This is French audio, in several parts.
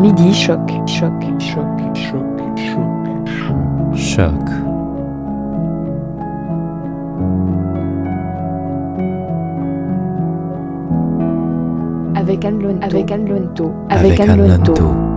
Midi choc, choc, choc, choc, choc, choc. Avec Anne Lonto, avec Anne Lonto, avec Anne Lonto.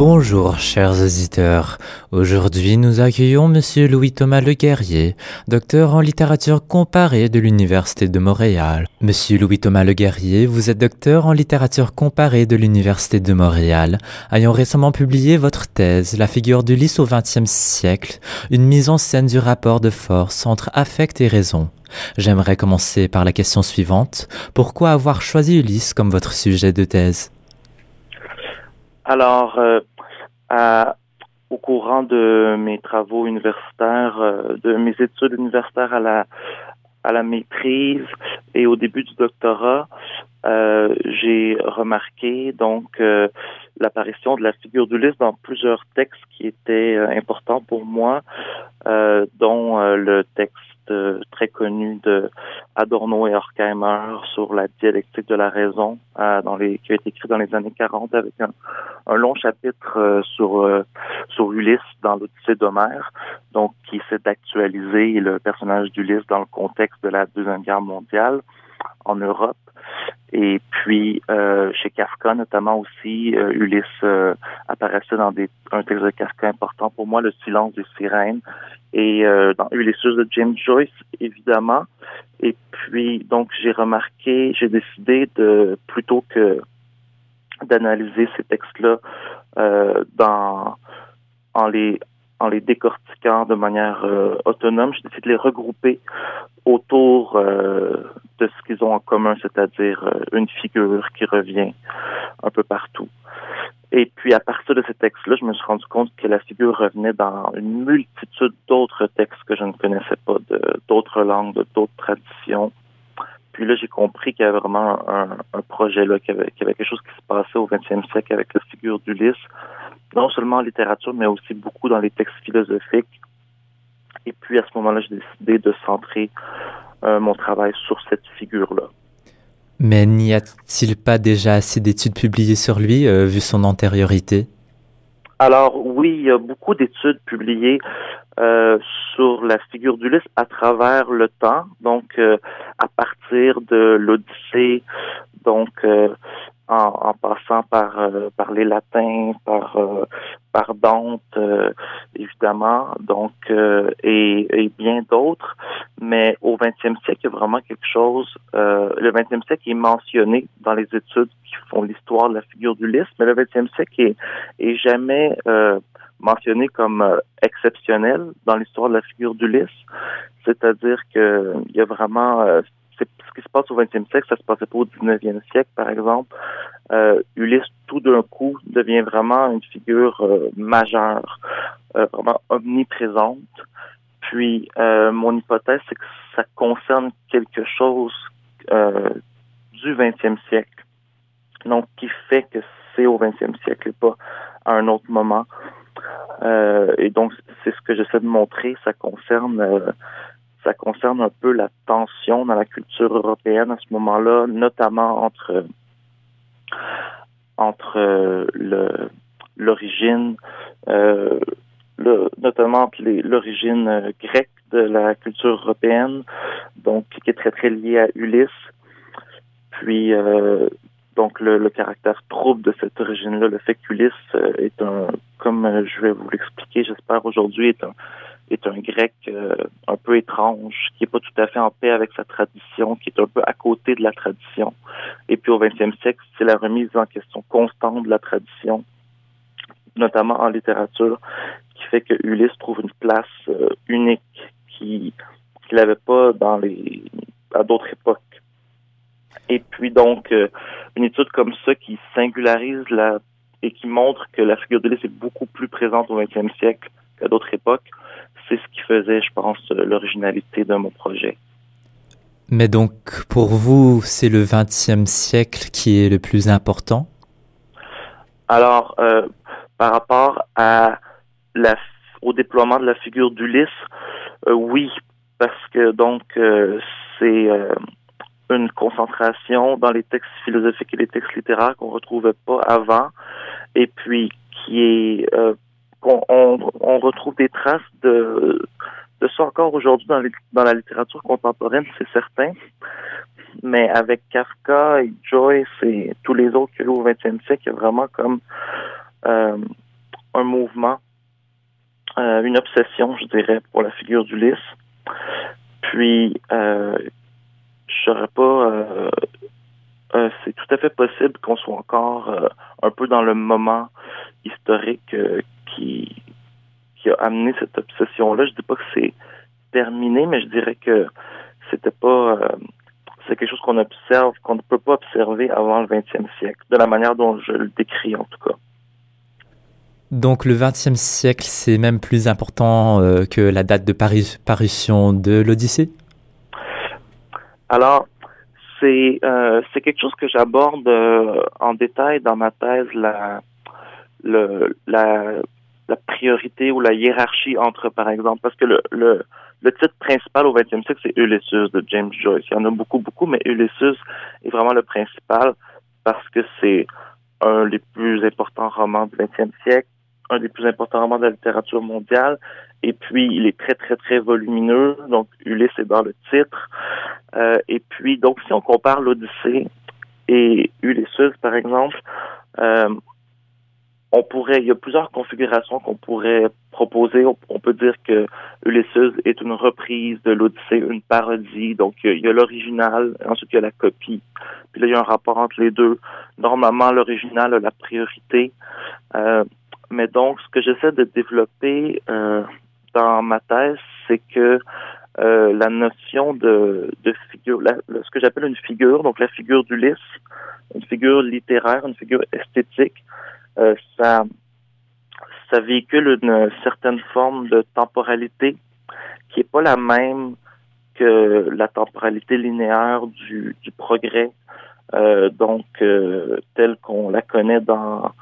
Bonjour chers auditeurs. Aujourd'hui nous accueillons monsieur Louis-Thomas Le Guerrier, docteur en littérature comparée de l'Université de Montréal. Monsieur Louis-Thomas Le Guerrier, vous êtes docteur en littérature comparée de l'Université de Montréal, ayant récemment publié votre thèse La figure d'Ulysse au XXe siècle, une mise en scène du rapport de force entre affect et raison. J'aimerais commencer par la question suivante. Pourquoi avoir choisi Ulysse comme votre sujet de thèse? Alors, euh, au courant de mes travaux universitaires, euh, de mes études universitaires à la à la maîtrise et au début du doctorat, euh, j'ai remarqué donc euh, l'apparition de la figure d'Ulysse dans plusieurs textes qui étaient importants pour moi, dont le texte très connu de Adorno et Horkheimer sur la dialectique de la raison, dans les, qui a été écrit dans les années 40 avec un, un long chapitre euh, sur euh, sur Ulysse dans l'Odyssée d'Homère, donc qui essaie d'actualiser le personnage d'Ulysse dans le contexte de la deuxième guerre mondiale en Europe. Et puis euh, chez Kafka notamment aussi, Ulysse apparaissait dans des, un texte de Kafka important pour moi, Le silence des sirènes, et dans Ulysses de James Joyce évidemment. Et puis donc j'ai remarqué, j'ai décidé de plutôt que d'analyser ces textes-là euh, dans en les en les décortiquant de manière euh, autonome. J'ai décidé de les regrouper autour euh, de ce qu'ils ont en commun, c'est-à-dire euh, une figure qui revient un peu partout. Et puis à partir de ces textes-là, je me suis rendu compte que la figure revenait dans une multitude d'autres textes que je ne connaissais pas, d'autres langues, d'autres traditions. Puis là, j'ai compris qu'il y avait vraiment un, projet là, qu'il y, avait, quelque chose qui se passait au 20e siècle avec la figure d'Ulysse, non seulement en littérature, mais aussi beaucoup dans les textes philosophiques. Et puis à ce moment-là, j'ai décidé de centrer euh, mon travail sur cette figure-là. Mais n'y a-t-il pas déjà assez d'études publiées sur lui, euh, vu son antériorité? Alors oui, il y a beaucoup d'études publiées euh, sur la figure d'Ulysse à travers le temps, donc à partir de l'Odyssée, donc euh, en, passant par par les latins, par par Dante évidemment, donc et, et, bien d'autres. Mais au 20e siècle, il y a vraiment quelque chose. le 20e siècle est mentionné dans les études qui font l'histoire de la figure d'Ulysse, mais le 20e siècle est, est jamais mentionné comme euh, exceptionnel dans l'histoire de la figure d'Ulysse. C'est-à-dire que il y a vraiment euh, ce qui se passe au 20e siècle, ça se passait pas au 19e siècle, par exemple. Euh, Ulysse, tout d'un coup, devient vraiment une figure euh, majeure, vraiment omniprésente. Puis, mon hypothèse, c'est que ça concerne quelque chose du 20e siècle. Donc, qui fait que c'est au 20e siècle et pas à un autre moment. Euh, et donc, c'est ce que j'essaie de montrer. Ça concerne, euh, ça concerne un peu la tension dans la culture européenne à ce moment-là, notamment entre entre euh, le l'origine, le, notamment l'origine grecque de la culture européenne, donc qui est très très liée à Ulysse, puis donc le, caractère trouble de cette origine-là, le fait qu'Ulysse euh, est un, comme euh, je vais vous l'expliquer, j'espère aujourd'hui, est un est un grec euh, un peu étrange, qui est pas tout à fait en paix avec sa tradition, qui est un peu à côté de la tradition. Et puis au XXe siècle, c'est la remise en question constante de la tradition, notamment en littérature, qui fait que Ulysse trouve une place unique qui qu'il n'avait pas dans les à d'autres époques. Et puis donc, euh, une étude comme ça qui singularise la et qui montre que la figure de l'Église est beaucoup plus présente au XXe siècle qu'à d'autres époques, c'est ce qui faisait, je pense, l'originalité de mon projet. Mais donc, pour vous, c'est le XXe siècle qui est le plus important? Alors, euh, par rapport à la, au déploiement de la figure d'Ulysse, euh, oui, parce que donc c'est une concentration dans les textes philosophiques et les textes littéraires qu'on retrouvait pas avant, et puis qui est euh, qu'on on, retrouve des traces de ça encore aujourd'hui dans, la littérature contemporaine, c'est certain. Mais avec Kafka et Joyce et tous les autres qu'il y a au 20e siècle, il y a vraiment comme euh, un mouvement, euh, une obsession, je dirais, pour la figure d'Ulysse. Puis, euh, je serais pas. Euh, c'est tout à fait possible qu'on soit encore un peu dans le moment historique qui qui a amené cette obsession-là. Je dis pas que c'est terminé, mais je dirais que c'était pas c'est quelque chose qu'on observe, qu'on ne peut pas observer avant le 20e siècle, de la manière dont je le décris en tout cas. Donc le XXe siècle, c'est même plus important euh, que la date de parution de l'Odyssée? Alors, c'est euh, quelque chose que j'aborde euh, en détail dans ma thèse, la, le, la, la priorité ou la hiérarchie entre, par exemple, parce que le, le, titre principal au XXe siècle, c'est Ulysses de James Joyce. Il y en a beaucoup, beaucoup, mais Ulysses est vraiment le principal parce que c'est un des plus importants romans du XXe siècle un des plus importants romans de la littérature mondiale. Et puis, il est très, très, très volumineux. Donc, Ulysse est dans le titre. Euh, et puis, donc, si on compare l'Odyssée et Ulysses, par exemple, euh, on pourrait, il y a plusieurs configurations qu'on pourrait proposer. On, peut dire que Ulysses est une reprise de l'Odyssée, une parodie. Donc, il y a l'original, ensuite il y a la copie. Puis là, il y a un rapport entre les deux. Normalement, l'original a la priorité. Euh, mais donc, ce que j'essaie de développer euh, dans ma thèse, c'est que euh, la notion de, de figure, ce que j'appelle une figure, donc la figure d'Ulysse, une figure littéraire, une figure esthétique, ça, ça véhicule une certaine forme de temporalité qui est pas la même que la temporalité linéaire du, du progrès, euh, donc euh, telle qu'on la connaît dans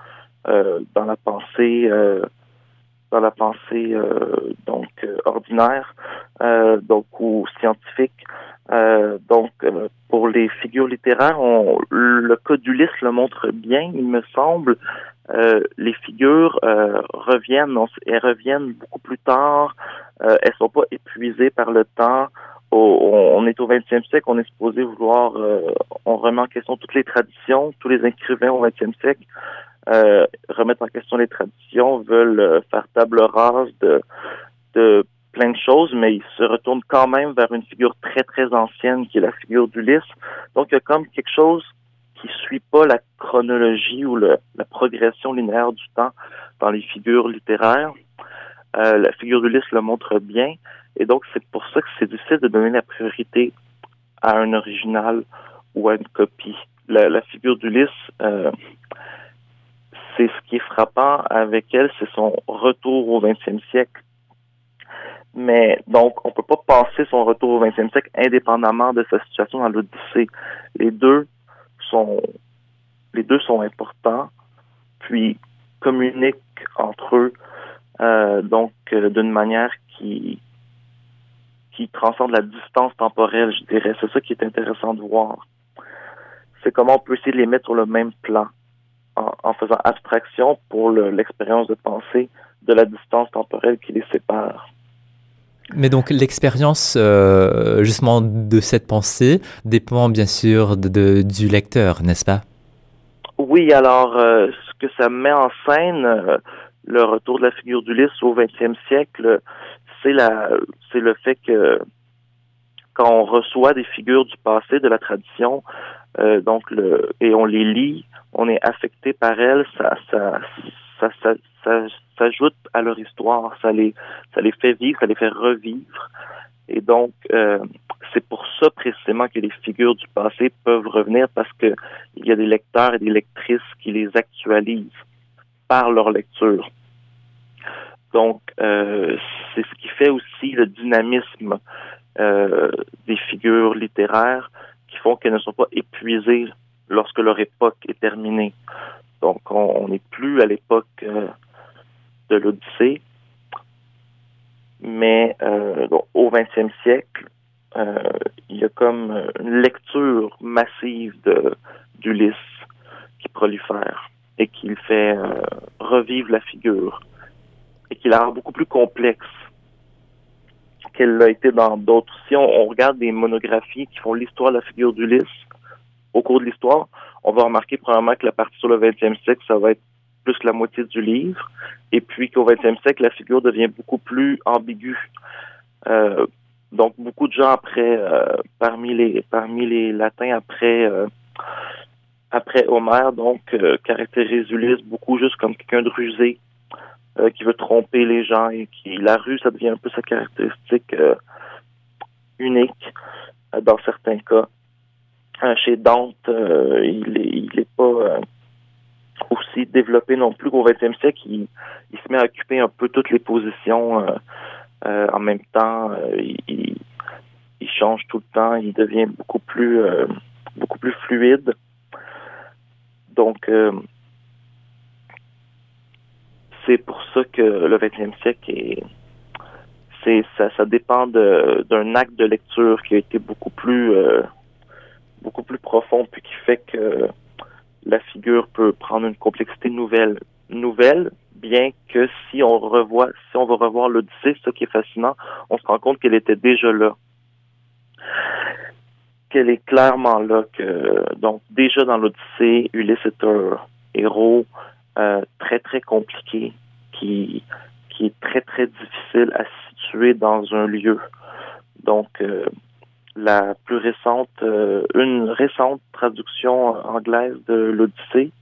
euh, dans la pensée euh, dans la pensée euh, donc ordinaire donc ou scientifique. Donc pour les figures littéraires on, le cas d'Ulysse le montre bien il me semble les figures reviennent elles reviennent beaucoup plus tard. Elles sont pas épuisées par le temps. On est au 20e siècle, on est supposé vouloir, on remet en question toutes les traditions, tous les écrivains au 20e siècle euh, remettre en question les traditions, veulent euh, faire table rase de, de plein de choses, mais ils se retournent quand même vers une figure très, très ancienne qui est la figure d'Ulysse. Donc, il y a comme quelque chose qui suit pas la chronologie ou le, la progression linéaire du temps dans les figures littéraires. Euh, la figure d'Ulysse le montre bien. Et donc, c'est pour ça que c'est difficile de donner la priorité à un original ou à une copie. La, figure d'Ulysse, euh, c'est ce qui est frappant avec elle, c'est son retour au 20e siècle. Mais donc, on peut pas passer son retour au 20e siècle indépendamment de sa situation dans l'Odyssée. Les deux les deux sont importants, puis communiquent entre eux, euh, donc euh, d'une manière qui qui transcende la distance temporelle, je dirais. C'est ça qui est intéressant de voir. C'est comment on peut essayer de les mettre sur le même plan en, faisant abstraction pour l'expérience de pensée de la distance temporelle qui les sépare. Mais donc l'expérience euh, justement de cette pensée dépend bien sûr de, du lecteur, n'est-ce pas? Oui, alors euh, ce que ça met en scène, euh, le retour de la figure d'Ulysse au XXe siècle, c'est le fait que quand on reçoit des figures du passé, de la tradition, donc le, et on les lit, on est affecté par elles, ça, ça, ça, ça, s'ajoute à leur histoire, ça les, fait vivre, ça les fait revivre. Et donc, euh, c'est pour ça précisément que les figures du passé peuvent revenir parce que il y a des lecteurs et des lectrices qui les actualisent par leur lecture. Donc, euh, c'est ce qui fait aussi le dynamisme euh, des figures littéraires qui font qu'elles ne sont pas épuisées lorsque leur époque est terminée. Donc, on n'est plus à l'époque euh, de l'Odyssée, mais euh, au XXe siècle, il y a comme une lecture massive d'Ulysse qui prolifère et qui fait revivre la figure et qui la rend beaucoup plus complexe qu'elle l'a été dans d'autres. Si on, regarde des monographies qui font l'histoire de la figure d'Ulysse au cours de l'histoire, on va remarquer probablement que la partie sur le 20e siècle, ça va être plus la moitié du livre, et puis qu'au 20e siècle, la figure devient beaucoup plus ambiguë. Euh, donc beaucoup de gens après, euh, parmi les parmi les latins après euh, après Homère, donc caractérisent Ulysse beaucoup juste comme quelqu'un de rusé, qui veut tromper les gens et qui la rue, ça devient un peu sa caractéristique unique dans certains cas. Chez Dante, il est, il est pas aussi développé non plus qu'au 20e siècle. Il, il, se met à occuper un peu toutes les positions en même temps. Il, il, change tout le temps. Il devient beaucoup plus beaucoup plus fluide. Donc c'est pour ça que le 20e siècle est c'est ça, ça dépend d'un acte de lecture qui a été beaucoup plus euh, beaucoup plus profond puis qui fait que la figure peut prendre une complexité nouvelle nouvelle bien que si on revoit si on va revoir l'Odyssée ce qui est fascinant on se rend compte qu'elle était déjà là qu'elle est clairement là que donc déjà dans l'Odyssée Ulysse est un héros euh, très très compliqué qui qui est très très difficile à situer dans un lieu. Donc euh, la plus récente, euh, une récente traduction anglaise de l'Odyssée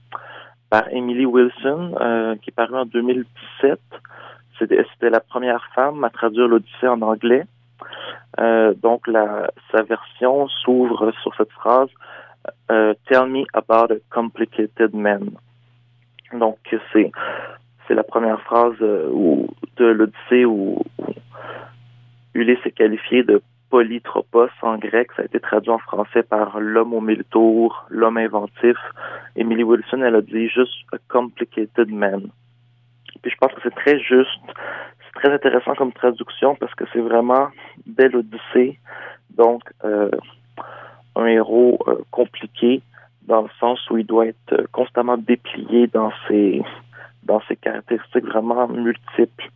par Emily Wilson, qui est parue en 2017. C'était la première femme à traduire l'Odyssée en anglais. donc la, sa version s'ouvre sur cette phrase Tell me about a complicated man. Donc, c'est c'est la première phrase euh, de l'Odyssée où, Ulysse est qualifié de polytropos en grec. Ça a été traduit en français par l'homme au mille tours, l'homme inventif. Emily Wilson, elle a dit juste a complicated man. Puis je pense que c'est très juste. C'est très intéressant comme traduction parce que c'est vraiment belle Odyssée. Donc, euh, un héros euh, compliqué dans le sens où il doit être euh, constamment déplié dans ses dans ses caractéristiques vraiment multiples.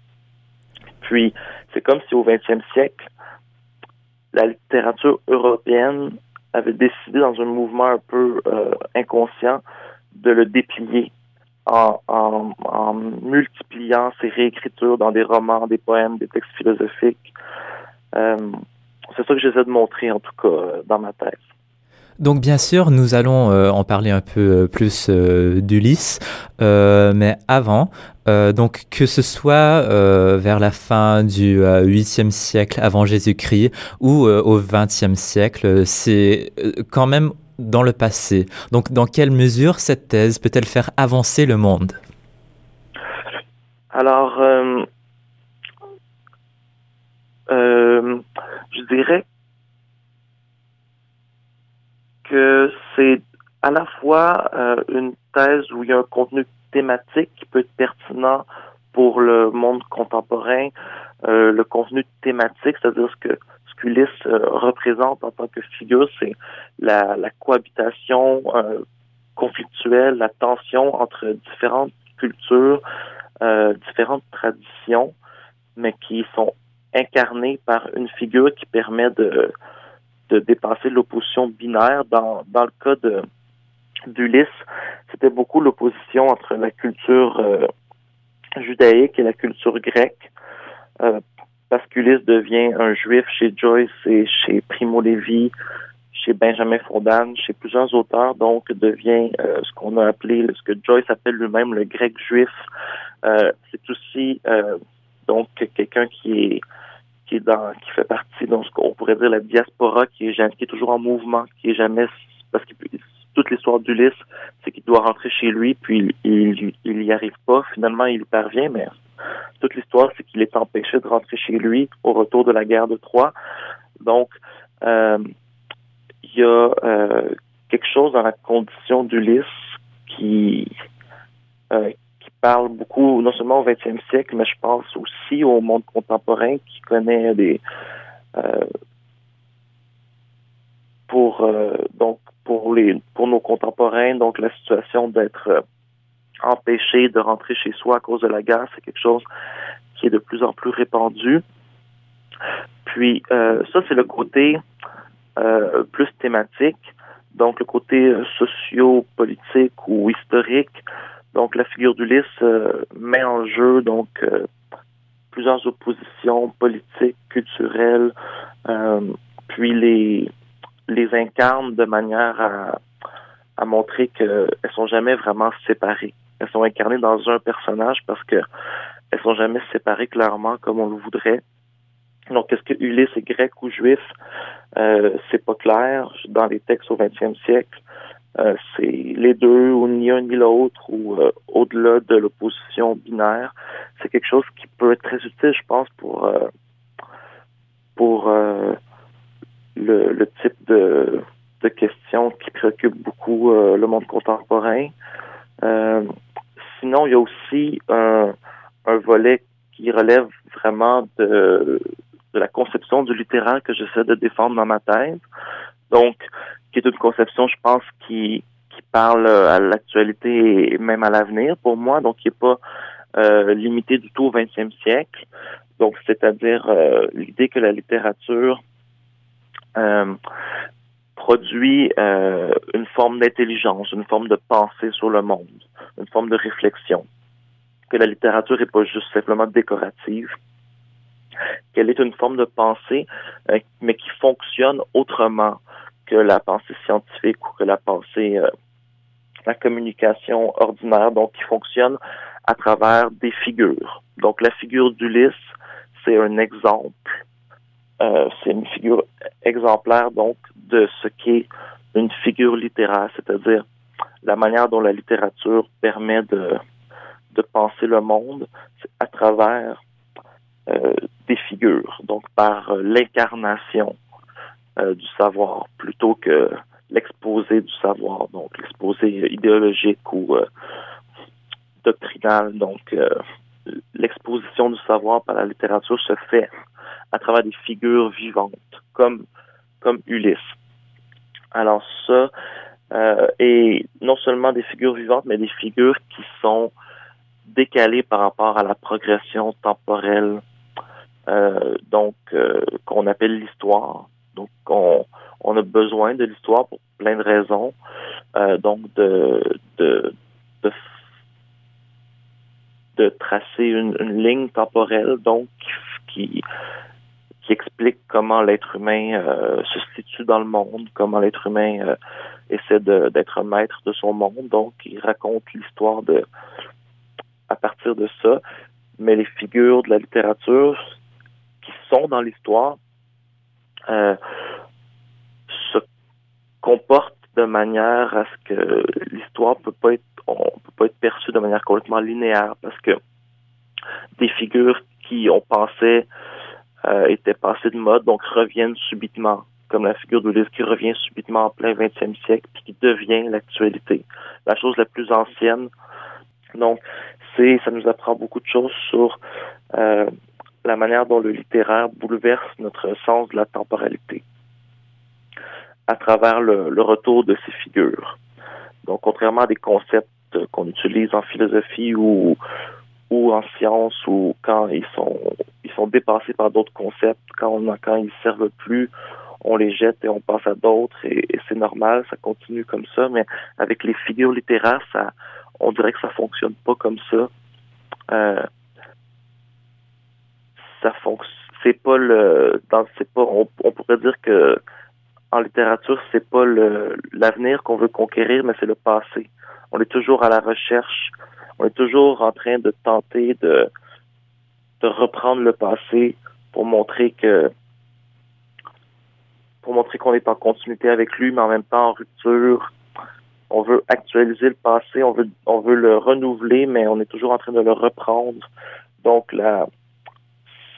Puis, c'est comme si au XXe siècle, la littérature européenne avait décidé dans un mouvement un peu euh, inconscient de le déplier en, en, en, multipliant ses réécritures dans des romans, des poèmes, des textes philosophiques. Euh, c'est ça que j'essaie de montrer, en tout cas, dans ma thèse. Donc bien sûr, nous allons euh, en parler un peu euh, plus euh, d'Ulysse, mais avant, donc que ce soit vers la fin du 8e siècle avant Jésus-Christ ou au 20e siècle, c'est quand même dans le passé. Donc dans quelle mesure cette thèse peut-elle faire avancer le monde? Alors, je dirais que c'est à la fois euh, une thèse où il y a un contenu thématique qui peut être pertinent pour le monde contemporain, euh, le contenu thématique, c'est-à-dire ce que ce euh, représente en tant que figure, c'est la, la cohabitation conflictuelle, la tension entre différentes cultures, différentes traditions, mais qui sont incarnées par une figure qui permet de de dépasser l'opposition binaire. Dans, dans le cas de d'Ulysse, c'était beaucoup l'opposition entre la culture euh, judaïque et la culture grecque. Euh, parce qu'Ulysse devient un juif chez Joyce et chez Primo Levi, chez Benjamin Fondan, chez plusieurs auteurs, donc devient euh, ce qu'on a appelé, ce que Joyce appelle lui-même le grec juif. c'est aussi donc quelqu'un qui est qui dans, fait partie de ce qu'on pourrait dire la diaspora, qui est, qui est toujours en mouvement, qui est jamais, parce que toute l'histoire d'Ulysse, c'est qu'il doit rentrer chez lui, puis il, il, y arrive pas. Finalement, il parvient, mais toute l'histoire, c'est qu'il est empêché de rentrer chez lui au retour de la guerre de Troie. Donc, euh, il y a euh, quelque chose dans la condition d'Ulysse qui, euh, parle beaucoup, non seulement au 20e siècle, mais je pense aussi au monde contemporain qui connaît des, euh, pour donc pour les pour nos contemporains, donc la situation d'être empêché de rentrer chez soi à cause de la guerre, c'est quelque chose qui est de plus en plus répandu. Puis ça, c'est le côté plus thématique donc le côté euh, socio-politique ou historique. Donc la figure d'Ulysse euh, met en jeu donc euh, plusieurs oppositions politiques, culturelles, puis les les incarne de manière à, à montrer qu'elles sont jamais vraiment séparées. Elles sont incarnées dans un personnage parce que elles sont jamais séparées clairement comme on le voudrait. Donc, est-ce que Ulysse est grec ou juif? Euh, c'est pas clair. Dans les textes au 20e siècle, euh, c'est les deux, ou ni un ni l'autre, ou euh, au-delà de l'opposition binaire. C'est quelque chose qui peut être très utile, je pense, pour euh, pour le, le, type de, de questions qui préoccupent beaucoup le monde contemporain. sinon, il y a aussi un, un volet qui relève vraiment de de la conception du littéraire que j'essaie de défendre dans ma thèse. Donc, qui est une conception, je pense, qui, qui parle à l'actualité et même à l'avenir pour moi, donc qui n'est pas euh, limité du tout au 20e siècle. Donc, c'est-à-dire euh, l'idée que la littérature euh, produit euh, une forme d'intelligence, une forme de pensée sur le monde, une forme de réflexion. Que la littérature n'est pas juste simplement décorative, qu'elle est une forme de pensée, euh, mais qui fonctionne autrement que la pensée scientifique ou que la pensée, euh, la communication ordinaire, donc qui fonctionne à travers des figures. Donc la figure d'Ulysse, c'est un exemple, euh, c'est une figure exemplaire donc de ce qu'est une figure littéraire, c'est-à-dire la manière dont la littérature permet de, de penser le monde à travers euh, des figures, donc par l'incarnation euh, du savoir plutôt que l'exposé du savoir, donc l'exposé idéologique ou doctrinal. Donc l'exposition du savoir par la littérature se fait à travers des figures vivantes, comme comme Ulysse. Alors ça, euh, et non seulement des figures vivantes, mais des figures qui sont décalées par rapport à la progression temporelle euh, donc euh, qu'on appelle l'histoire. Donc on, on, a besoin de l'histoire pour plein de raisons. Euh, donc de, de, de, de tracer une, une, ligne temporelle donc qui, qui explique comment l'être humain euh, se situe dans le monde, comment l'être humain euh, essaie d'être maître de son monde. Donc, il raconte l'histoire de à partir de ça. Mais les figures de la littérature, qui sont dans l'histoire euh, se comportent de manière à ce que l'histoire peut pas être on peut pas être perçue de manière complètement linéaire parce que des figures qui ont pensé euh, étaient passées de mode donc reviennent subitement comme la figure d'Ulysse qui revient subitement en plein 20e siècle puis qui devient l'actualité. La chose la plus ancienne donc c'est ça nous apprend beaucoup de choses sur euh, la manière dont le littéraire bouleverse notre sens de la temporalité à travers le, retour de ces figures. Donc, contrairement à des concepts qu'on utilise en philosophie ou, en science ou quand ils sont ils sont dépassés par d'autres concepts, quand on, quand ils servent plus, on les jette et on passe à d'autres et, c'est normal, ça continue comme ça. Mais avec les figures littéraires, ça, on dirait que ça fonctionne pas comme ça. Euh, ça fonctionne. C'est pas le, dans, pas, on, pourrait dire que en littérature, c'est pas le l'avenir qu'on veut conquérir, mais c'est le passé. On est toujours à la recherche, on est toujours en train de tenter de de reprendre le passé pour montrer que pour montrer qu'on est en continuité avec lui, mais en même temps en rupture. On veut actualiser le passé, on veut on veut le renouveler, mais on est toujours en train de le reprendre. Donc la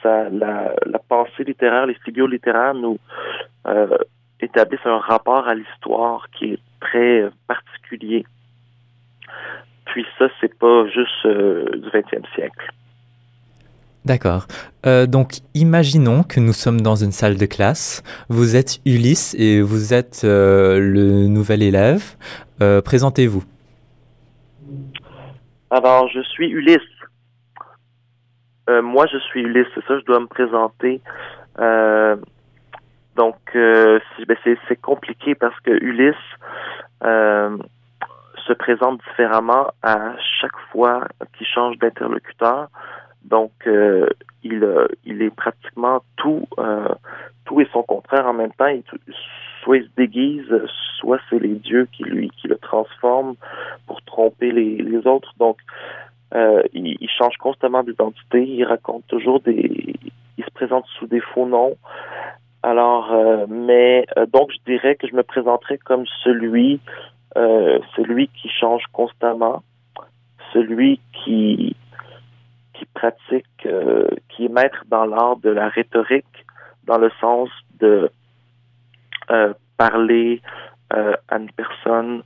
la, pensée littéraire, les figures littéraires nous euh, établissent un rapport à l'histoire qui est très particulier. Puis ça, c'est pas juste euh, du 20e siècle. D'accord. Euh, donc, imaginons que nous sommes dans une salle de classe. Vous êtes Ulysse et vous êtes euh, le nouvel élève. Euh, Présentez-vous. Alors, je suis Ulysse. Euh, moi, je suis Ulysse, c'est ça, je dois me présenter. Euh, donc, euh, c'est ben, c'est- compliqué parce que Ulysse euh, se présente différemment à chaque fois qu'il change d'interlocuteur. Donc, euh, il, il est pratiquement tout, euh, tout et son contraire en même temps. Il- soit il se déguise, soit c'est les dieux qui lui qui le transforment pour tromper les, les autres. Donc, euh, il, il change constamment d'identité. Il raconte toujours des, il se présente sous des faux noms. Alors, euh, mais euh, donc je dirais que je me présenterais comme celui, euh, celui qui change constamment, celui qui qui pratique, euh, qui est maître dans l'art de la rhétorique, dans le sens de euh, parler à une personne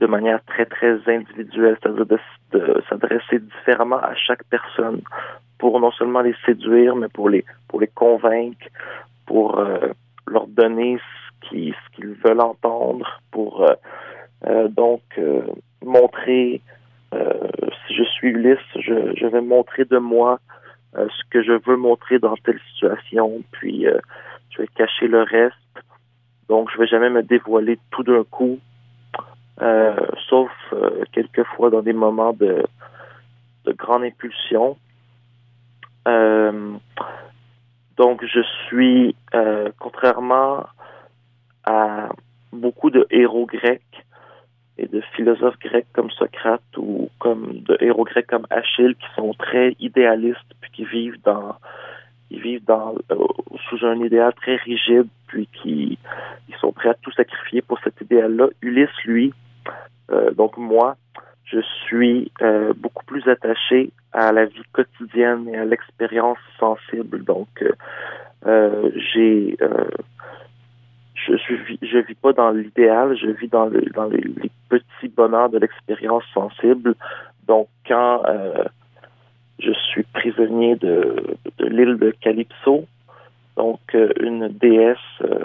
de manière très très individuelle, c'est-à-dire de, s'adresser différemment à chaque personne pour non seulement les séduire, mais pour les pour les convaincre, pour euh, leur donner ce qu'ils veulent entendre, pour euh, euh, donc montrer si je suis Ulysse, je, je vais montrer de moi ce que je veux montrer dans telle situation, puis je vais cacher le reste. Donc je vais jamais me dévoiler tout d'un coup, euh, sauf euh, quelquefois dans des moments de, de grande impulsion. Euh, donc, je suis, euh, contrairement à beaucoup de héros grecs et de philosophes grecs comme Socrate ou comme de héros grecs comme Achille qui sont très idéalistes puis qui vivent dans ils vivent dans euh, sous un idéal très rigide puis qui ils sont prêts à tout sacrifier pour cet idéal-là. Ulysse, lui, donc moi, je suis euh, beaucoup plus attaché à la vie quotidienne et à l'expérience sensible. Donc, euh, euh, j'ai, euh, je, je vis, je vis pas dans l'idéal, je vis dans, le, dans les, petits bonheurs de l'expérience sensible. Donc, quand euh, je suis prisonnier de, l'île de Calypso, donc euh, une déesse euh,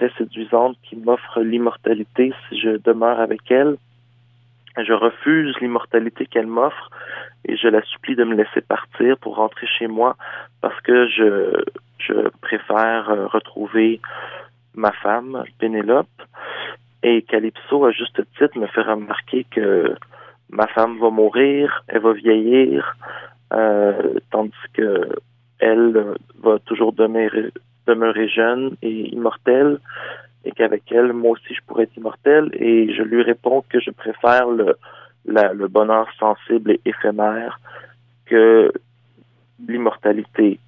très séduisante qui m'offre l'immortalité si je demeure avec elle. Je refuse l'immortalité qu'elle m'offre et je la supplie de me laisser partir pour rentrer chez moi parce que je, je préfère euh, retrouver ma femme, Pénélope. Et Calypso, à juste titre, me fait remarquer que ma femme va mourir, elle va vieillir, euh, tandis que elle va toujours demeurer, demeurer jeune et immortelle et qu'avec elle, moi aussi, je pourrais être immortel. Et je lui réponds que je préfère le, la, le bonheur sensible et éphémère que l'immortalité,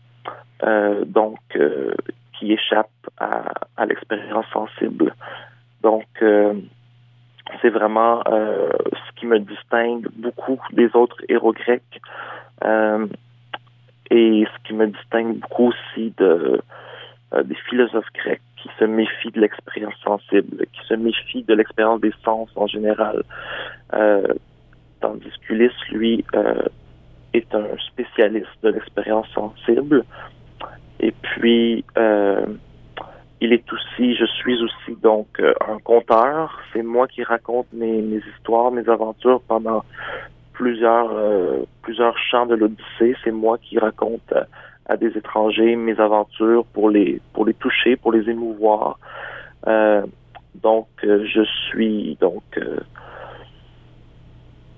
euh, donc euh, qui échappe à, à l'expérience sensible. Donc, euh, c'est vraiment euh, ce qui me distingue beaucoup des autres héros grecs euh, et ce qui me distingue beaucoup aussi de, euh, des philosophes grecs qui se méfient de l'expérience sensible, qui se méfient de l'expérience des sens en général. Euh, tandis qu'Ulysse, lui, euh, est un spécialiste de l'expérience sensible. Et puis, euh, il est aussi, je suis aussi donc euh, un conteur. C'est moi qui raconte mes, mes histoires, mes aventures pendant plusieurs plusieurs champs de l'Odyssée. C'est moi qui raconte à, des étrangers mes aventures pour les pour les toucher, pour les émouvoir. Euh, donc, euh, je suis donc euh,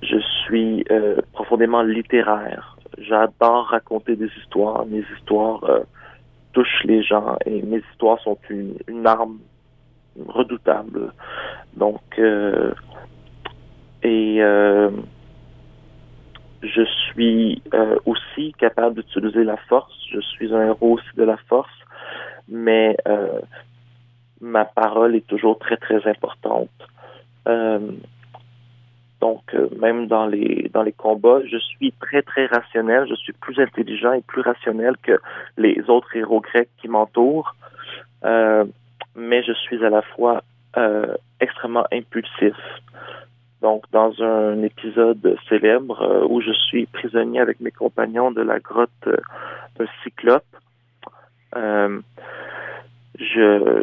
je suis profondément littéraire. J'adore raconter des histoires. Mes histoires touchent les gens et mes histoires sont une, une arme redoutable. Donc, et je suis euh, aussi capable d'utiliser la force. Je suis un héros aussi de la force, mais euh, ma parole est toujours très très importante. Euh, donc, même dans les dans les combats, je suis très très rationnel. Je suis plus intelligent et plus rationnel que les autres héros grecs qui m'entourent. Mais je suis à la fois extrêmement impulsif. Donc, dans un épisode célèbre euh, où je suis prisonnier avec mes compagnons de la grotte euh, cyclope, euh, je,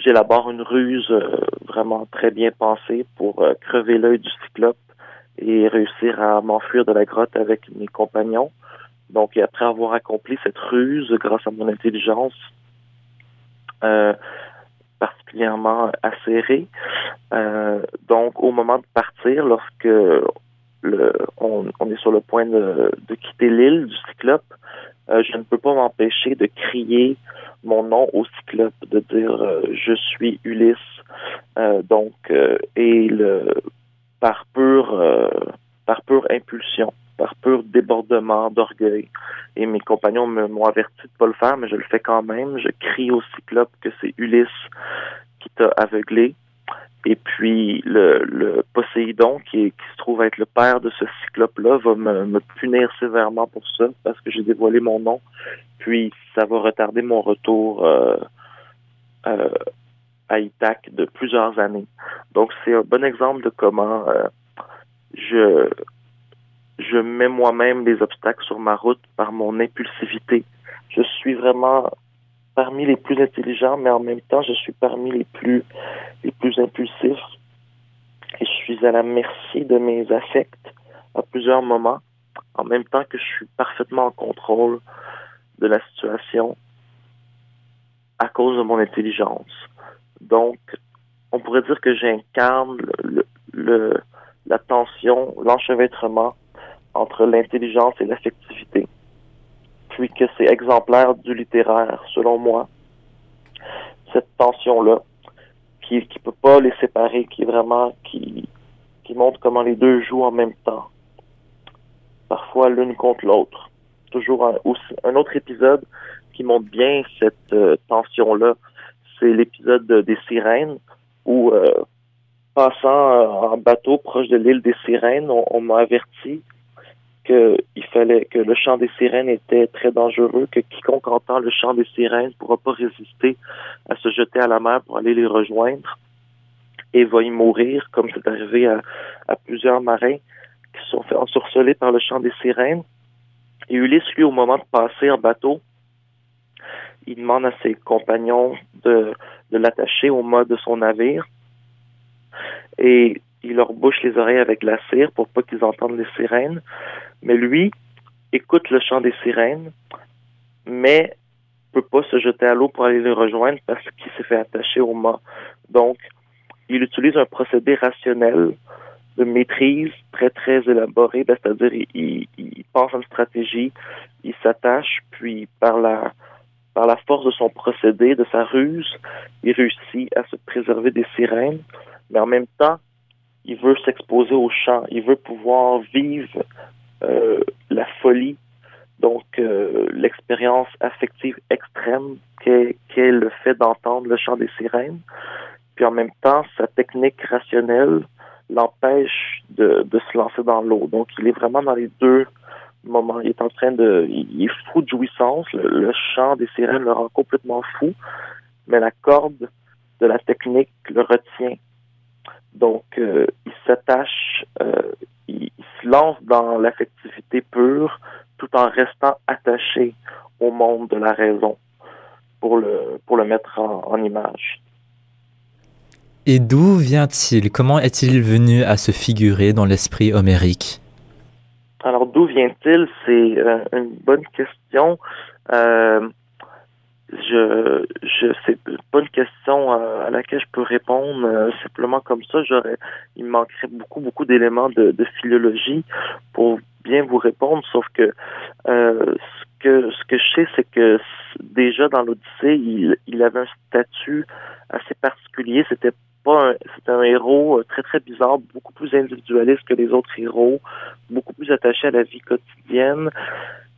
j'élabore une ruse vraiment très bien pensée pour crever l'œil du cyclope et réussir à m'enfuir de la grotte avec mes compagnons. Donc, après avoir accompli cette ruse grâce à mon intelligence, euh, particulièrement acérée, euh, donc au moment de partir, lorsque le, on, on est sur le point de, de quitter l'île du Cyclope, euh, je ne peux pas m'empêcher de crier mon nom au Cyclope, de dire euh, je suis Ulysse. Euh, donc, et le par pure par pure impulsion par pur débordement d'orgueil. Et mes compagnons m'ont averti de pas le faire, mais je le fais quand même. Je crie au cyclope que c'est Ulysse qui t'a aveuglé. Et puis le, le Poséidon, qui, se trouve être le père de ce cyclope-là, va me, me, punir sévèrement pour ça, parce que j'ai dévoilé mon nom. Puis ça va retarder mon retour euh, euh, à Ithac de plusieurs années. Donc c'est un bon exemple de comment euh, je je mets moi-même des obstacles sur ma route par mon impulsivité. Je suis vraiment parmi les plus intelligents, mais en même temps, je suis parmi les plus, les plus impulsifs. Et je suis à la merci de mes affects à plusieurs moments, en même temps que je suis parfaitement en contrôle de la situation à cause de mon intelligence. Donc, on pourrait dire que j'incarne le, le, la tension, l'enchevêtrement entre l'intelligence et l'affectivité, puis que c'est exemplaire du littéraire, selon moi, cette tension-là, qui ne peut pas les séparer, qui est vraiment, qui, qui montre comment les deux jouent en même temps, parfois l'une contre l'autre. Toujours un, aussi, un autre épisode qui montre bien cette euh, tension-là, c'est l'épisode des sirènes, où euh, passant euh, en bateau proche de l'île des sirènes, on m'a averti qu'il fallait que le chant des sirènes était très dangereux, que quiconque entend le chant des sirènes ne pourra pas résister à se jeter à la mer pour aller les rejoindre et va y mourir, comme c'est arrivé à, plusieurs marins qui se sont fait ensorceler par le chant des sirènes. Et Ulysse, lui, au moment de passer en bateau, il demande à ses compagnons de, de l'attacher au mât de son navire. Et il leur bouche les oreilles avec la cire pour pas qu'ils entendent les sirènes. Mais lui écoute le chant des sirènes, mais peut pas se jeter à l'eau pour aller les rejoindre parce qu'il s'est fait attacher au mât. Donc, il utilise un procédé rationnel de maîtrise très très élaboré, ben, c'est-à-dire il, il, pense à une stratégie, il s'attache, puis par la par la force de son procédé, de sa ruse, il réussit à se préserver des sirènes, mais en même temps, il veut s'exposer au chant, il veut pouvoir vivre la folie, donc euh, l'expérience affective extrême qu'est le fait d'entendre le chant des sirènes. Puis en même temps, sa technique rationnelle l'empêche de, de, se lancer dans l'eau. Donc il est vraiment dans les deux moments. Il est en train de... Il est fou de jouissance. Le, chant des sirènes le rend complètement fou, mais la corde de la technique le retient. Donc, euh, il s'attache, euh, il, se lance dans l'affectivité pure tout en restant attaché au monde de la raison pour le, pour le mettre en, image. Et d'où vient-il? Comment est-il venu à se figurer dans l'esprit homérique? Alors d'où vient-il? C'est euh, une bonne question. Euh, je je c'est pas une question euh, à, laquelle je peux répondre euh, simplement comme ça. J'aurais il me manquerait beaucoup beaucoup d'éléments de, de, philologie pour bien vous répondre. Sauf que euh, ce que ce que je sais, c'est que déjà dans l'Odyssée, il, il avait un statut assez particulier. C'était pas c'était un héros très très bizarre, beaucoup plus individualiste que les autres héros, beaucoup plus attaché à la vie quotidienne.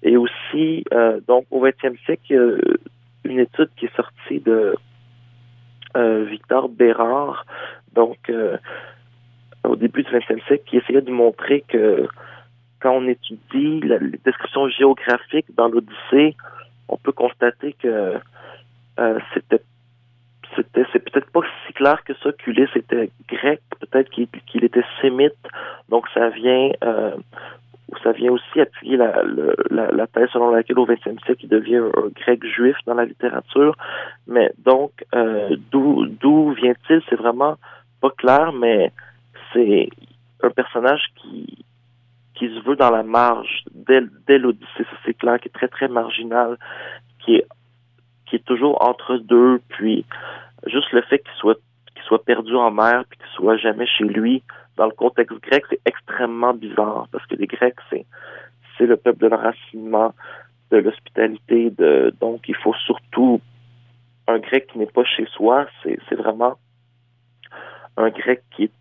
Et aussi, donc au XXe siècle, une étude qui est sortie de euh, Victor Bérard, donc euh, au début du XXe siècle, qui essayait de montrer que quand on étudie la, les descriptions géographiques dans l'Odyssée, on peut constater que euh, c'était c'était c'est peut-être pas si clair que ça qu'Ulysse était grec, peut-être qu'il était sémite, donc ça vient euh, ça vient aussi appuyer la, la, thèse selon laquelle au XXe siècle il devient un, grec juif dans la littérature. Mais donc euh, d'où vient-il? C'est vraiment pas clair, mais c'est un personnage qui qui se veut dans la marge dès, l'Odyssée, c'est clair, qui est très très marginal, qui est qui est toujours entre deux, puis juste le fait qu'il soit qu'il soit perdu en mer, puis qu'il soit jamais chez lui, dans le contexte grec, c'est extrêmement bizarre, parce que les Grecs, c'est c'est le peuple de l'enracinement, de l'hospitalité, de donc il faut surtout un grec qui n'est pas chez soi, c'est vraiment un grec qui est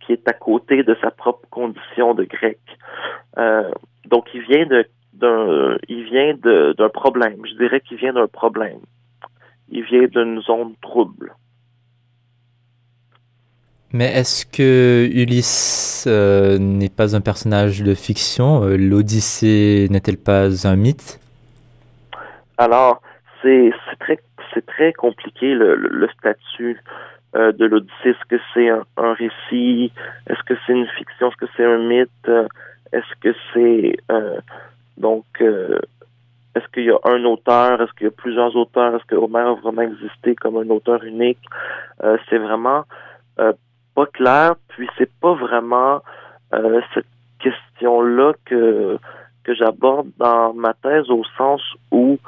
qui est à côté de sa propre condition de grec. Euh, donc il vient de d'un il vient d'un problème. Je dirais qu'il vient d'un problème. Il vient d'une zone trouble. Mais est-ce que Ulysse euh, n'est pas un personnage de fiction? Euh, L'Odyssée n'est-elle pas un mythe? Alors, c'est très très compliqué le, statut euh, de l'Odyssée. Est-ce que c'est un, récit? Est-ce que c'est une fiction? Est-ce que c'est un mythe? Est-ce que c'est donc, est-ce qu'il y a un auteur? Est-ce qu'il y a plusieurs auteurs? Est-ce que Homer a vraiment existé comme un auteur unique? C'est vraiment clair, puis c'est pas vraiment cette question-là que que j'aborde dans ma thèse au sens où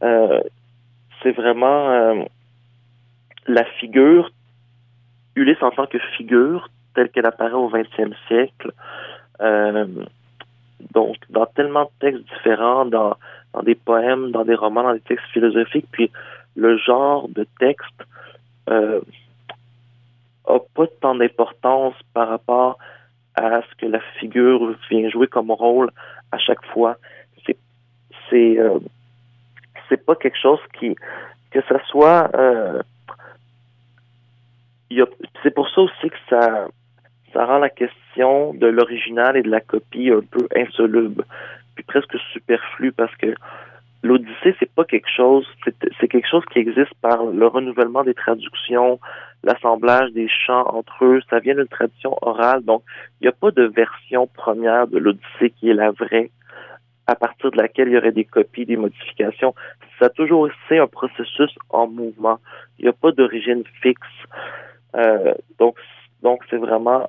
c'est vraiment la figure, Ulysse en tant que figure, telle qu'elle apparaît au XXe siècle, donc dans tellement de textes différents, dans, dans des poèmes, dans des romans, dans des textes philosophiques, puis le genre de texte euh, a pas tant d'importance par rapport à ce que la figure vient jouer comme rôle à chaque fois. C'est c'est euh, c'est pas quelque chose qui que ça soit euh, c'est pour ça aussi que ça ça rend la question de l'original et de la copie un peu insoluble, puis presque superflu parce que l'Odyssée, c'est pas quelque chose, c'est quelque chose qui existe par le renouvellement des traductions, l'assemblage des chants entre eux, ça vient d'une tradition orale, donc il n'y a pas de version première de l'Odyssée qui est la vraie, à partir de laquelle il y aurait des copies, des modifications. Ça toujours été un processus en mouvement. Il n'y a pas d'origine fixe. Euh, donc, donc c'est vraiment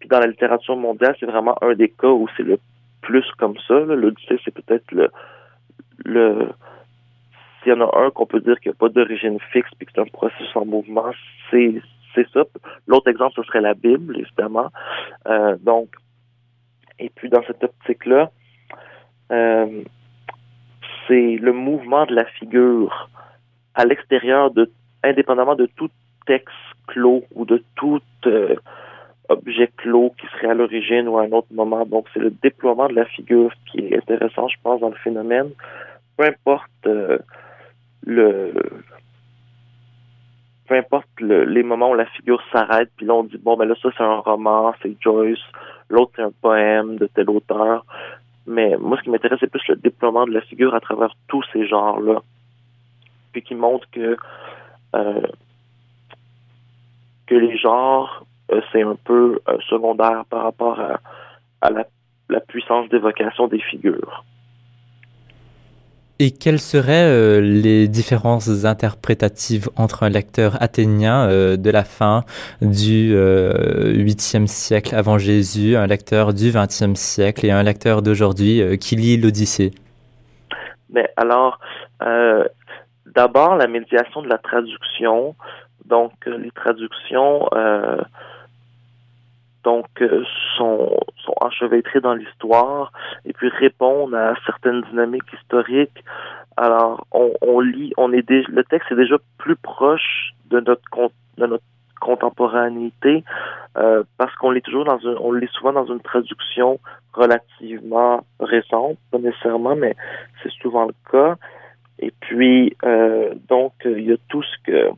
puis dans la littérature mondiale, c'est vraiment un des cas où c'est le plus comme ça. L'Odyssée, c'est peut-être le, le s'il y en a un qu'on peut dire qu'il n'y a pas d'origine fixe puis que c'est un processus en mouvement, c'est ça. L'autre exemple, ce serait la Bible, évidemment. Euh, donc, et puis dans cette optique-là, euh, c'est le mouvement de la figure à l'extérieur de, indépendamment de tout texte clos ou de toute euh, objet clos qui serait à l'origine ou à un autre moment. Donc, c'est le déploiement de la figure qui est intéressant, je pense, dans le phénomène. Peu importe le peu importe les moments où la figure s'arrête, puis là on dit bon ben là ça c'est un roman, c'est Joyce, l'autre c'est un poème de tel auteur. Mais moi ce qui m'intéresse c'est plus le déploiement de la figure à travers tous ces genres-là. Puis qui montre que euh, que les genres euh, c'est un peu euh, secondaire par rapport à, la, puissance d'évocation des figures. Et quelles seraient euh, les différences interprétatives entre un lecteur athénien de la fin du 8e siècle avant Jésus, un lecteur du 20e siècle et un lecteur d'aujourd'hui qui lit l'Odyssée? Mais alors, d'abord la médiation de la traduction. Donc, les traductions donc euh, sont, sont enchevêtrés dans l'histoire et puis répondent à certaines dynamiques historiques. Alors, on, on lit, on est déjà, le texte est déjà plus proche de notre de notre euh, parce qu'on lit toujours dans une, on lit souvent dans une traduction relativement récente, pas nécessairement, mais c'est souvent le cas. Et puis, euh, donc, il y a tout ce que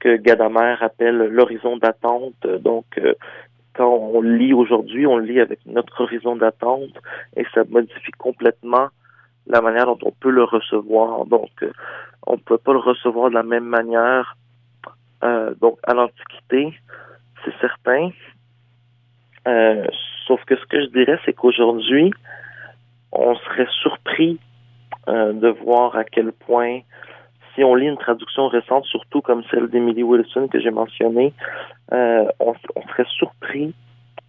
que Gadamer appelle l'horizon d'attente. Donc, euh, quand on lit aujourd'hui, on lit avec notre horizon d'attente et ça modifie complètement la manière dont on peut le recevoir. Donc, euh, on ne peut pas le recevoir de la même manière. Euh, donc, à l'Antiquité, c'est certain. Euh, sauf que ce que je dirais, c'est qu'aujourd'hui, on serait surpris euh, de voir à quel point, si on lit une traduction récente, surtout comme celle d'Emily Wilson que j'ai mentionnée, euh, on, serait surpris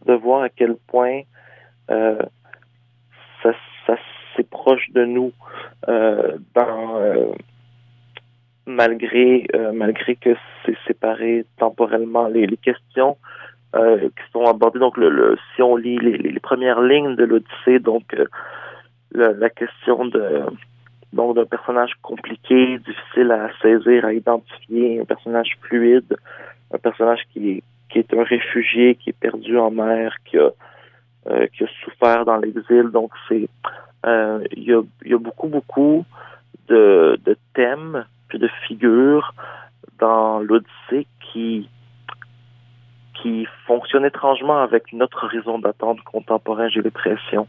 de voir à quel point euh, ça, ça proche de nous euh, malgré malgré que c'est séparé temporellement. Les, questions qui sont abordées donc si on lit les, premières lignes de l'Odyssée donc la, question de donc d'un personnage compliqué, difficile à saisir, à identifier, un personnage fluide, un personnage qui est qui est un réfugié, qui est perdu en mer, qui a euh, qui a souffert dans l'exil. Donc c'est euh, il y, a, y a beaucoup beaucoup de, de thèmes puis de figures dans l'Odyssée qui qui fonctionnent étrangement avec notre horizon d'attente contemporain, j'ai l'impression.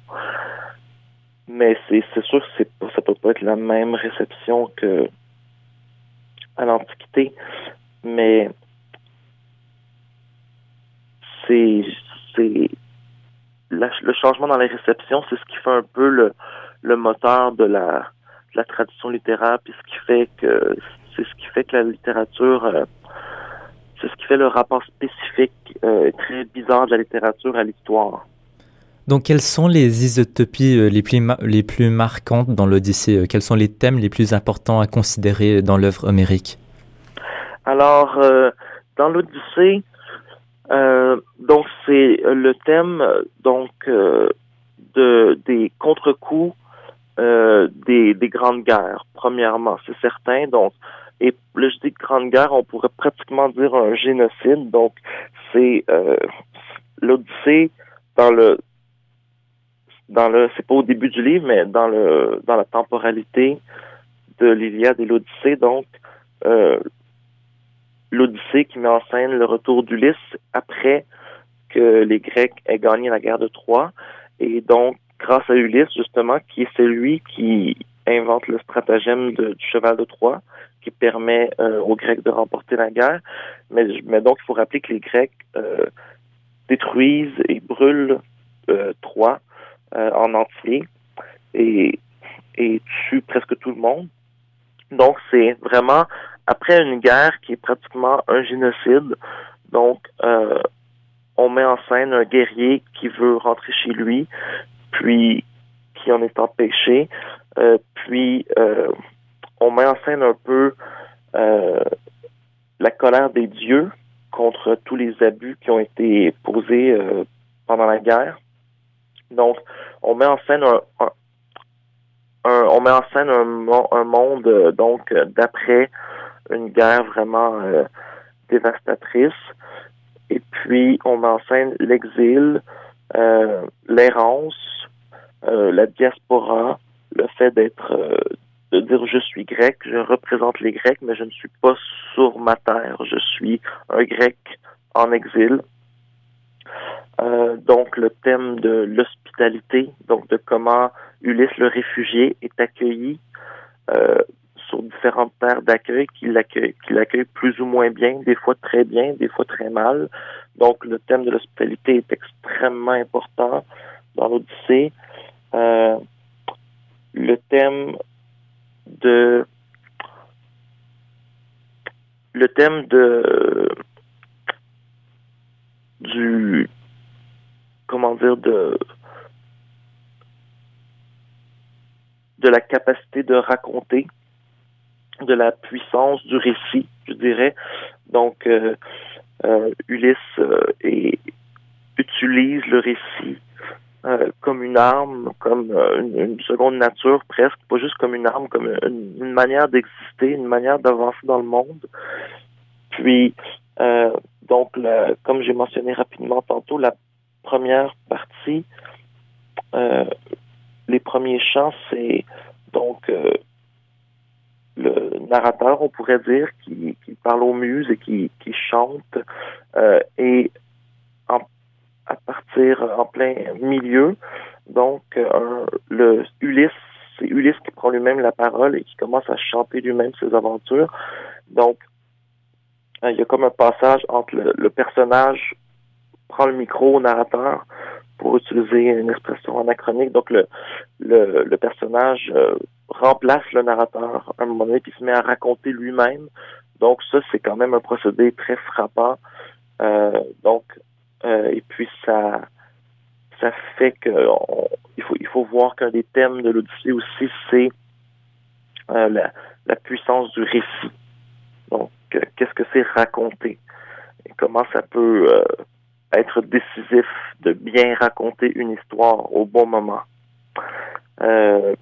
Mais c'est sûr que c'est ça peut pas être la même réception que à l'Antiquité, mais c'est le changement dans les réceptions, c'est ce qui fait un peu le, le moteur de la, de la tradition littéraire, puis ce qui fait que c'est ce qui fait que la littérature euh, c'est ce qui fait le rapport spécifique euh, très bizarre de la littérature à l'histoire. Donc, quelles sont les isotopies euh, les plus, les plus marquantes dans l'Odyssée euh, Quels sont les thèmes les plus importants à considérer dans l'œuvre homérique? Alors, euh, dans l'Odyssée, donc c'est le thème donc de des contre-coups des, des grandes guerres. Premièrement, c'est certain. Donc, et là, je dis grande guerre, on pourrait pratiquement dire un génocide. Donc, c'est l'Odyssée dans le dans le c'est pas au début du livre, mais dans le dans la temporalité de l'Iliade et l'Odyssée, donc euh, l'Odyssée qui met en scène le retour d'Ulysse après que les Grecs aient gagné la guerre de Troie. Et donc, grâce à Ulysse, justement, qui est celui qui invente le stratagème du cheval de Troie, qui permet euh, aux Grecs de remporter la guerre. Mais, mais donc, il faut rappeler que les Grecs euh, détruisent et brûlent euh, Troie euh, en entier et, et tue presque tout le monde. Donc, c'est vraiment après une guerre qui est pratiquement un génocide. Donc, euh, on met en scène un guerrier qui veut rentrer chez lui, puis qui en est empêché, euh, puis euh, on met en scène un peu euh, la colère des dieux contre tous les abus qui ont été posés euh, pendant la guerre. Donc, on met en scène un, on met en scène un, un monde euh, donc d'après une guerre vraiment euh, dévastatrice. Et puis, on met en scène l'exil, euh, l'errance, euh, la diaspora, le fait d'être, de dire je suis grec, je représente les Grecs, mais je ne suis pas sur ma terre, je suis un grec en exil. Euh, donc le thème de l'hospitalité, donc de comment Ulysse le réfugié est accueilli euh, sur différentes terres d'accueil, qu'il l'accueille, qu'il accueille plus ou moins bien, des fois très bien, des fois très mal. Donc le thème de l'hospitalité est extrêmement important dans l'Odyssée. Euh, le thème de le thème de du comment dire de de la capacité de raconter, de la puissance du récit, je dirais. Donc, euh, euh, Ulysse euh, utilise le récit euh, comme une arme, comme euh, une, une, seconde nature presque, pas juste comme une arme, comme une, une manière d'exister, une manière d'avancer dans le monde. Puis, euh, donc, la, comme j'ai mentionné rapidement tantôt, la première partie, euh, les premiers chants, c'est donc euh, le narrateur, on pourrait dire, qui, qui parle aux muses et qui, qui chante, euh, et en, à partir en plein milieu, donc un, le Ulysse c'est Ulysse qui prend lui-même la parole et qui commence à chanter lui-même ses aventures. Donc, il y a comme un passage entre le, personnage prend le micro au narrateur pour utiliser une expression anachronique. Donc, le, le, personnage remplace le narrateur à un moment donné, qui se met à raconter lui-même. Donc, ça, c'est quand même un procédé très frappant. donc, et puis ça ça fait que il faut il faut voir qu'un des thèmes de l'Odyssée aussi c'est euh, la, la, puissance du récit. Donc euh, qu'est-ce que c'est raconter? Et comment ça peut euh, être décisif de bien raconter une histoire au bon moment?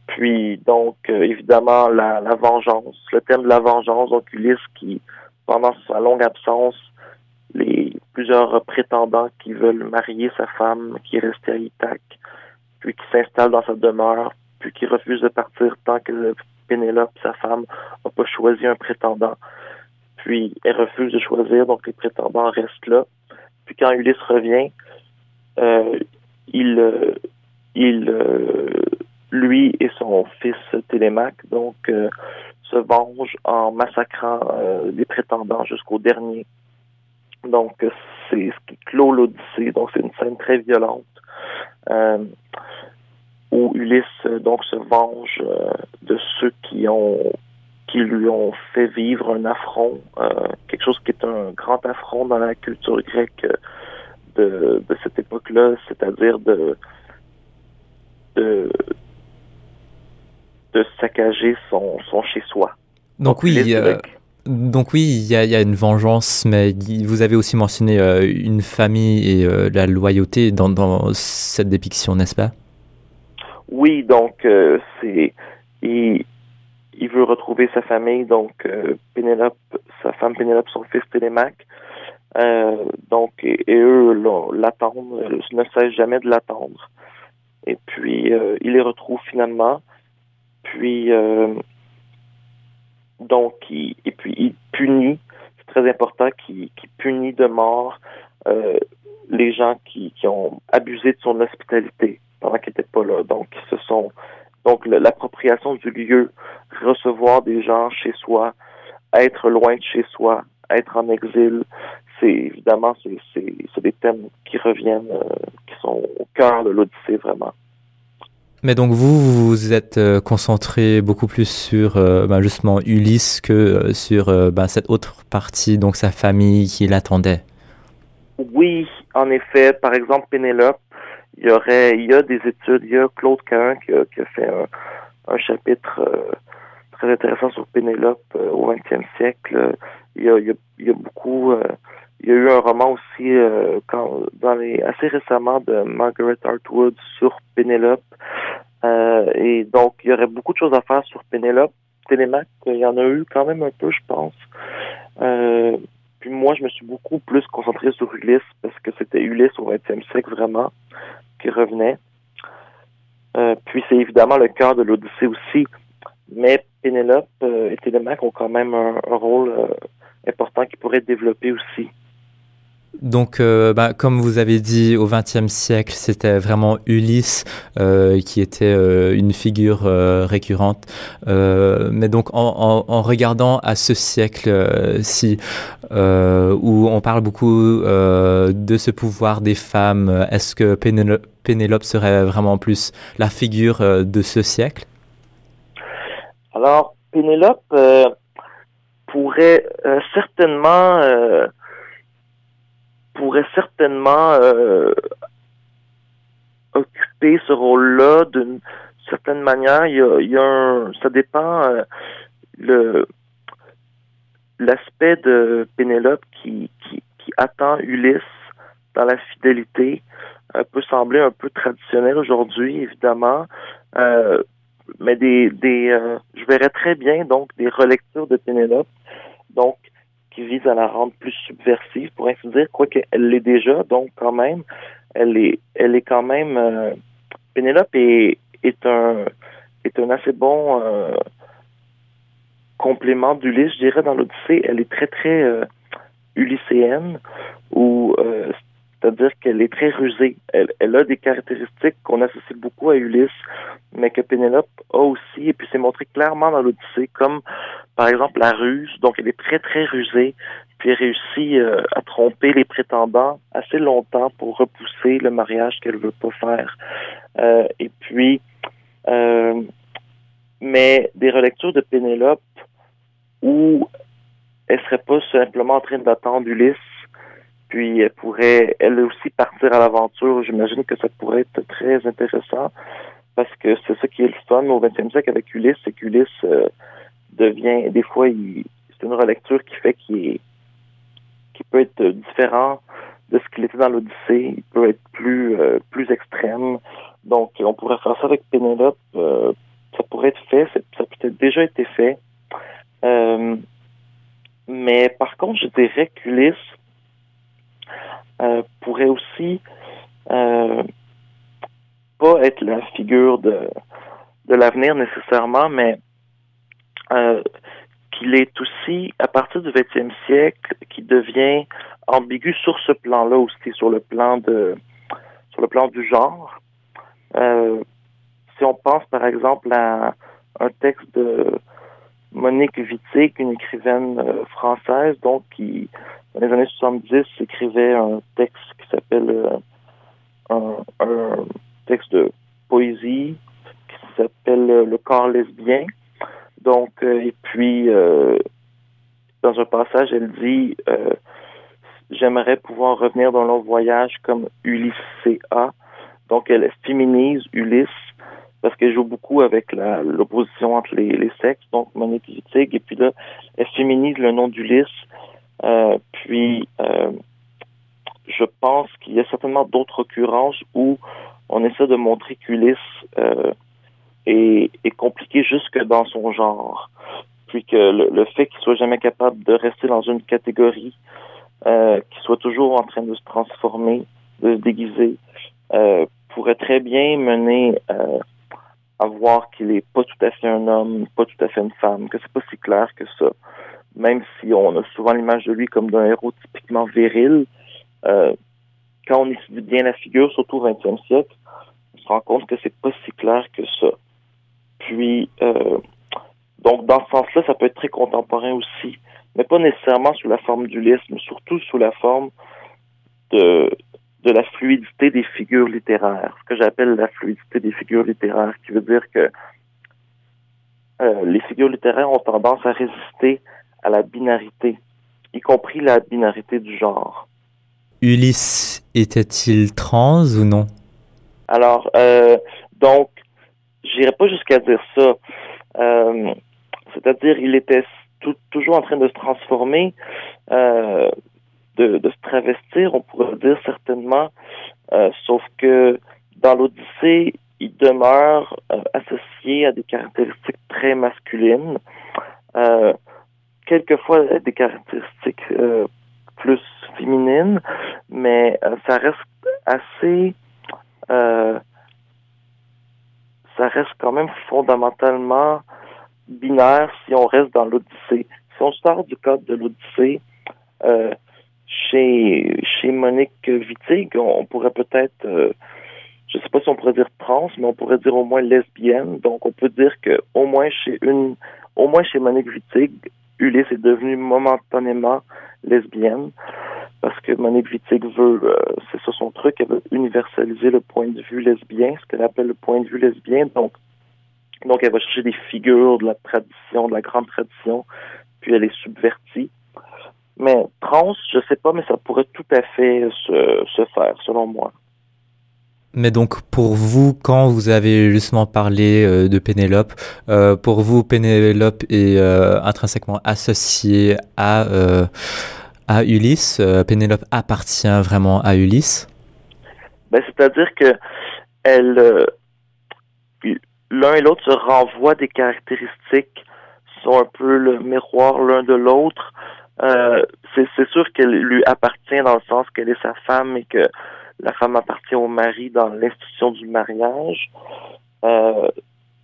puis donc évidemment la, la vengeance, le thème de la vengeance, donc Ulysse qui pendant sa longue absence les plusieurs prétendants qui veulent marier sa femme qui est restée à Ithaque, puis qui s'installe dans sa demeure, puis qui refuse de partir tant que Pénélope, sa femme, n'a pas choisi un prétendant. Puis elle refuse de choisir, donc les prétendants restent là. Puis quand Ulysse revient, euh, il, euh, il euh, lui et son fils Télémaque, donc, se vengent en massacrant les prétendants jusqu'au dernier. Donc, c'est ce qui clôt l'Odyssée. Donc, c'est une scène très violente où Ulysse donc se venge de ceux qui ont qui lui ont fait vivre un affront, euh, quelque chose qui est un grand affront dans la culture grecque de, de cette époque-là, c'est-à-dire de, de de saccager son, son chez-soi. Donc, oui, donc oui, il y, a, une vengeance, mais vous avez aussi mentionné euh, une famille et euh, la loyauté dans, cette dépiction, n'est-ce pas? Oui, donc euh, c'est il, veut retrouver sa famille, donc Pénélope, sa femme Pénélope, son fils Télémaque. donc et, eux l'attendent, ne cessent jamais de l'attendre. Et puis il les retrouve finalement. Puis donc, il, et puis il punit, c'est très important, qu'il punit de mort euh, les gens qui, qui ont abusé de son hospitalité pendant qu'il n'était pas là. Donc, ce sont donc l'appropriation du lieu, recevoir des gens chez soi, être loin de chez soi, être en exil, c'est évidemment c'est des thèmes qui reviennent, euh, qui sont au cœur de l'Odyssée vraiment. Mais donc vous, vous êtes euh, concentré beaucoup plus sur euh, ben, justement Ulysse que euh, sur ben, cette autre partie, donc sa famille qui l'attendait. Oui, en effet. Par exemple, Pénélope, il y aurait, il y a des études, il y a Claude Cahin qui a, fait un, chapitre très intéressant sur Pénélope au XXe siècle. Il y a, il y a, beaucoup, il y a eu un roman aussi quand, dans les, assez récemment de Margaret Atwood sur Pénélope. Euh, et donc, il y aurait beaucoup de choses à faire sur Pénélope. Télémac, il y en a eu quand même un peu, je pense. Euh, puis moi, je me suis beaucoup plus concentré sur Ulysse parce que c'était Ulysse au 20e siècle vraiment qui revenait. Euh, puis c'est évidemment le cœur de l'Odyssée aussi. Mais Pénélope et Télémaque ont quand même un, un rôle important qui pourrait être développé aussi. Donc, euh, bah, comme vous avez dit, au XXe siècle, c'était vraiment Ulysse euh, qui était euh, une figure récurrente. mais donc, en, regardant à ce siècle-ci, où on parle beaucoup de ce pouvoir des femmes, est-ce que Pénélope serait vraiment plus la figure de ce siècle? Alors, Pénélope pourrait certainement pourrait certainement euh, occuper ce rôle-là d'une certaine manière. Il y a, un, ça dépend euh, le l'aspect de Pénélope qui, qui, attend Ulysse dans la fidélité euh, peut sembler un peu traditionnel aujourd'hui, évidemment. mais des, des je verrais très bien donc des relectures de Pénélope. Donc, qui vise à la rendre plus subversive, pour ainsi dire, quoique elle l'est déjà, donc quand même, elle est, elle est quand même, euh, Pénélope est, un, est un assez bon euh, complément d'Ulysse, je dirais, dans l'Odyssée. Elle est très, très euh, ulysséenne, où c'est-à-dire qu'elle est très rusée. Elle, elle a des caractéristiques qu'on associe beaucoup à Ulysse, mais que Pénélope a aussi, et puis c'est montré clairement dans l'Odyssée, comme par exemple la ruse. Donc elle est très très rusée, puis elle réussit euh, à tromper les prétendants assez longtemps pour repousser le mariage qu'elle veut pas faire. Euh, et puis, euh, mais des relectures de Pénélope où elle serait pas simplement en train d'attendre Ulysse, puis elle pourrait elle aussi partir à l'aventure. J'imagine que ça pourrait être très intéressant parce que c'est ça qui est le fun au XXe siècle avec Ulysse, c'est qu'Ulysse euh, devient des fois c'est une relecture qui fait qu'il est qui peut être différent de ce qu'il était dans l'Odyssée. Il peut être plus euh, plus extrême. Donc on pourrait faire ça avec Pénélope. Euh, ça pourrait être fait. Ça a peut-être déjà été fait. Euh, mais par contre, je dirais qu'Ulysse pourrait aussi euh, pas être la figure de, de l'avenir nécessairement, mais euh, qu'il est aussi, à partir du XXe siècle, qui devient ambigu sur ce plan-là aussi, sur le plan de sur le plan du genre. Euh, si on pense par exemple à un texte de Monique Wittig, une écrivaine euh, française, donc qui, dans les années 70, écrivait un texte qui s'appelle euh, un, texte de poésie qui s'appelle euh, Le corps lesbien. Donc, euh, et puis, dans un passage, elle dit J'aimerais pouvoir revenir dans long voyage comme Ulysse. Donc, elle féminise Ulysse parce qu'elle joue beaucoup avec l'opposition entre les, les, sexes, donc Monique Wittig, et puis là, elle féminise le nom d'Ulysse. Euh, puis, euh, je pense qu'il y a certainement d'autres occurrences où on essaie de montrer qu'Ulysse euh, est, est, compliqué jusque dans son genre. Puis que le, le fait qu'il soit jamais capable de rester dans une catégorie, euh, qu'il soit toujours en train de se transformer, de se déguiser, euh, pourrait très bien mener euh, à voir qu'il est pas tout à fait un homme, pas tout à fait une femme, que c'est pas si clair que ça. Même si on a souvent l'image de lui comme d'un héros typiquement viril, euh, quand on étudie bien la figure, surtout au XXe siècle, on se rend compte que c'est pas si clair que ça. Puis, euh, donc dans ce sens-là, ça peut être très contemporain aussi, mais pas nécessairement sous la forme d'Ulysse, mais surtout sous la forme de de la fluidité des figures littéraires, ce que j'appelle la fluidité des figures littéraires, qui veut dire que euh, les figures littéraires ont tendance à résister à la binarité, y compris la binarité du genre. Ulysse était-il trans ou non? Alors, euh, donc, j'irai pas jusqu'à dire ça. Euh, C'est-à-dire, il était tout, toujours en train de se transformer. Euh, de, de, se travestir, on pourrait dire certainement, euh, sauf que dans l'Odyssée, il demeure associé à des caractéristiques très masculines, quelquefois des caractéristiques euh, plus féminines, mais euh, ça reste assez, ça reste quand même fondamentalement binaire si on reste dans l'Odyssée. Si on sort du cadre de l'Odyssée, euh, chez, chez Monique Wittig, on pourrait peut-être, euh, je sais pas si on pourrait dire trans, mais on pourrait dire au moins lesbienne. Donc, on peut dire que au moins chez une, au moins chez Monique Wittig, Ulysse est devenue momentanément lesbienne parce que Monique Wittig veut, euh, c'est ça son truc, elle veut universaliser le point de vue lesbien, ce qu'elle appelle le point de vue lesbien. Donc, donc elle va chercher des figures de la tradition, de la grande tradition, puis elle les subvertit. Mais trans, je sais pas, mais ça pourrait tout à fait se, se faire, selon moi. Mais donc pour vous, quand vous avez justement parlé euh, de Pénélope, euh, pour vous, Pénélope est euh, intrinsèquement associée à, à Ulysse. Pénélope appartient vraiment à Ulysse. Ben, C'est-à-dire que l'un et l'autre se renvoient des caractéristiques, sont un peu le miroir l'un de l'autre. C'est sûr qu'elle lui appartient dans le sens qu'elle est sa femme et que la femme appartient au mari dans l'institution du mariage. Euh,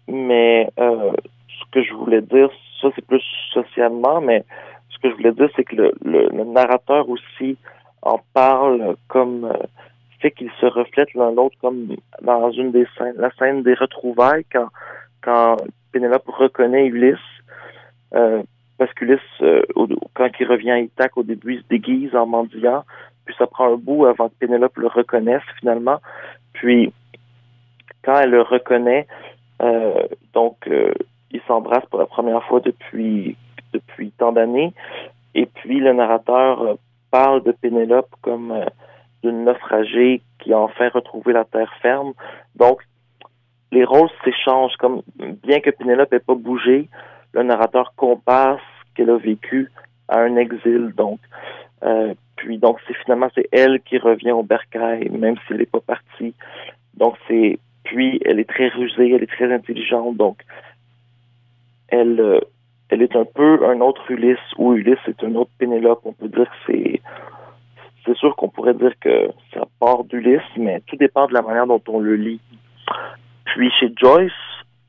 mais euh, ce que je voulais dire, ça c'est plus socialement, mais ce que je voulais dire, c'est que le, le, le, narrateur aussi en parle comme fait qu'ils se reflètent l'un l'autre comme dans une des scènes, la scène des retrouvailles quand quand Pénélope reconnaît Ulysse. parce qu'Ulysse, quand il revient à Ithaque, au début, il se déguise en mendiant, puis ça prend un bout avant que Pénélope le reconnaisse finalement. Puis, quand elle le reconnaît, euh, donc, euh, ils s'embrassent pour la première fois depuis, depuis tant d'années. Et puis, le narrateur euh, parle de Pénélope comme d'une naufragée qui a enfin retrouvé la terre ferme. Donc, les rôles s'échangent. Comme bien que Pénélope n'ait pas bougé, le narrateur compare qu'elle a vécu à un exil. Donc, euh, puis donc c'est finalement c'est elle qui revient au bercail, même s'il n'est pas parti. Donc c'est puis elle est très rusée, elle est très intelligente, donc elle euh, elle est un peu un autre Ulysse ou Ulysse est un autre Pénélope. On peut dire que c'est c'est sûr qu'on pourrait dire que ça part d'Ulysse, mais tout dépend de la manière dont on le lit. Puis chez Joyce,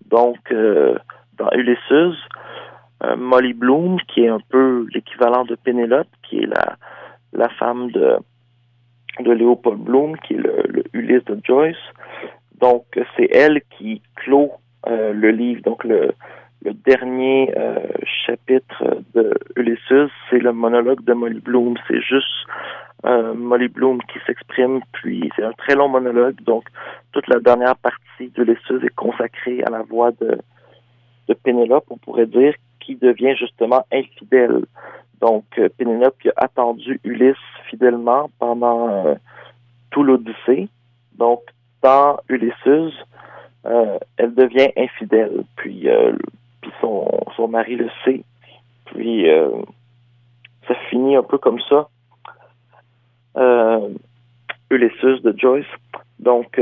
donc euh, dans Ulysses, Molly Bloom, qui est un peu l'équivalent de Pénélope, qui est la la femme de de Léopold Bloom, qui est le, Ulysse de Joyce. Donc, c'est elle qui clôt euh, le livre. Donc, le, le dernier euh, chapitre de Ulysses, c'est le monologue de Molly Bloom. C'est juste euh, Molly Bloom qui s'exprime, puis c'est un très long monologue. Donc, toute la dernière partie d'Ulysses est consacrée à la voix de, de Pénélope, on pourrait dire, qui devient justement infidèle. Donc, Pénélope qui a attendu Ulysse fidèlement pendant tout l'Odyssée. Donc, dans Ulysses, euh, elle devient infidèle, puis, euh, puis son, son mari le sait. Puis euh, ça finit un peu comme ça. Ulysses de Joyce. Donc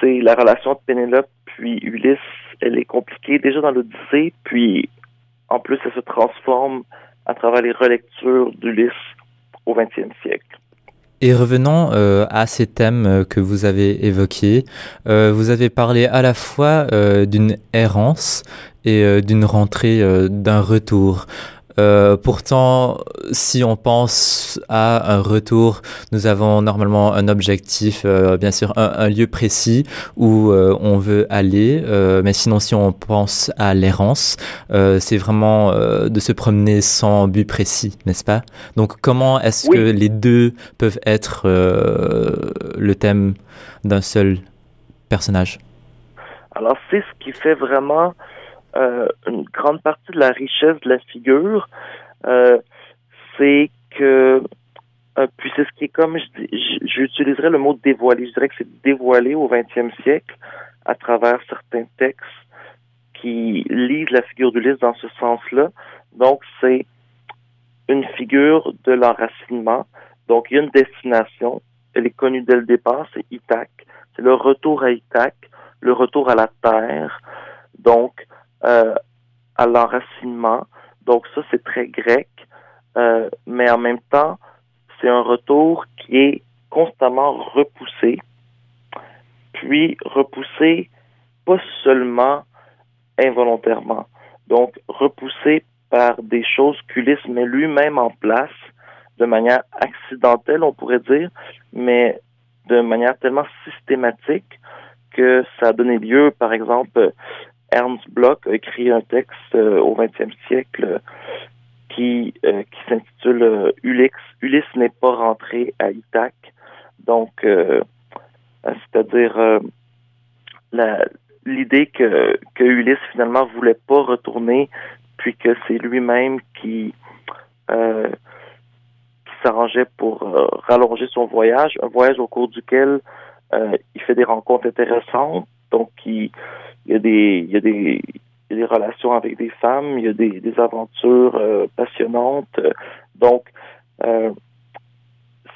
c'est la relation de Pénélope puis Ulysse, elle est compliquée déjà dans l'Odyssée, puis en plus elle se transforme à travers les relectures d'Ulysse au XXe siècle. Et revenons euh, à ces thèmes euh, que vous avez évoqués. Euh, vous avez parlé à la fois d'une errance et d'une rentrée, d'un retour. Euh, pourtant, si on pense à un retour, nous avons normalement un objectif, euh, bien sûr, un, un, lieu précis où euh, on veut aller. Mais sinon, si on pense à l'errance, c'est vraiment de se promener sans but précis, n'est-ce pas? Donc, comment est-ce oui. que les deux peuvent être le thème d'un seul personnage? Alors, c'est ce qui fait vraiment une grande partie de la richesse de la figure, euh, c'est que euh, puis c'est ce qui est comme j'utiliserais le mot dévoilé. Je dirais que c'est dévoilé au 20e siècle à travers certains textes qui lisent la figure d'Ulysse dans ce sens-là. Donc c'est une figure de l'enracinement. Donc il y a une destination. Elle est connue dès le départ, c'est Ithaque. C'est le retour à Ithaque, le retour à la terre. Donc euh, à l'enracinement. Donc ça, c'est très grec, euh, mais en même temps, c'est un retour qui est constamment repoussé, puis repoussé pas seulement involontairement, donc repoussé par des choses qu'Ulysse met lui-même en place de manière accidentelle, on pourrait dire, mais de manière tellement systématique que ça a donné lieu, par exemple, Ernst Bloch a écrit un texte euh, au XXe siècle qui, euh, qui s'intitule euh, Ulysse. Ulysse n'est pas rentré à Ithaque. Donc, c'est-à-dire l'idée que, que Ulysse finalement voulait pas retourner, puis que c'est lui-même qui, qui s'arrangeait pour rallonger son voyage, un voyage au cours duquel il fait des rencontres intéressantes, donc il y a des, il y a des, il y a des relations avec des femmes, il y a des, aventures euh, passionnantes. Donc, euh,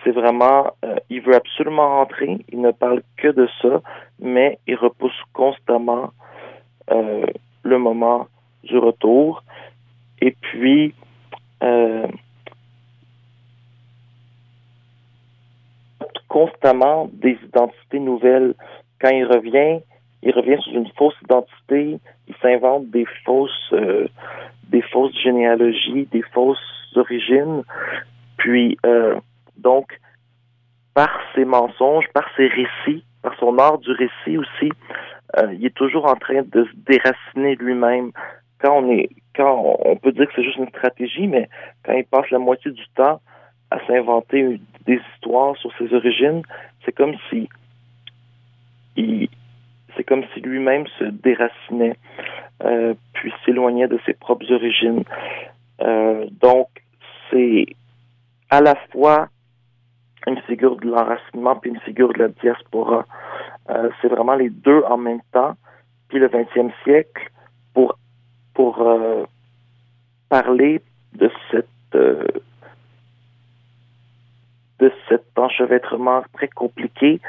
c'est vraiment, euh, il veut absolument rentrer, il ne parle que de ça, mais il repousse constamment le moment du retour. Et puis, constamment des identités nouvelles. Quand il revient, il revient sous une fausse identité, il s'invente des fausses euh, des fausses généalogies, des fausses origines. puis, euh, donc, par ses mensonges, par ses récits, par son art du récit aussi, euh, il est toujours en train de se déraciner lui-même. Quand on est, quand on peut dire que c'est juste une stratégie, mais quand il passe la moitié du temps à s'inventer des histoires sur ses origines, c'est comme si il, c'est comme si lui-même se déracinait, euh, puis s'éloignait de ses propres origines. Euh, donc, c'est à la fois une figure de l'enracinement puis une figure de la diaspora. Euh, c'est vraiment les deux en même temps. Puis le 20e siècle, pour, pour parler de cette de cet enchevêtrement très compliqué,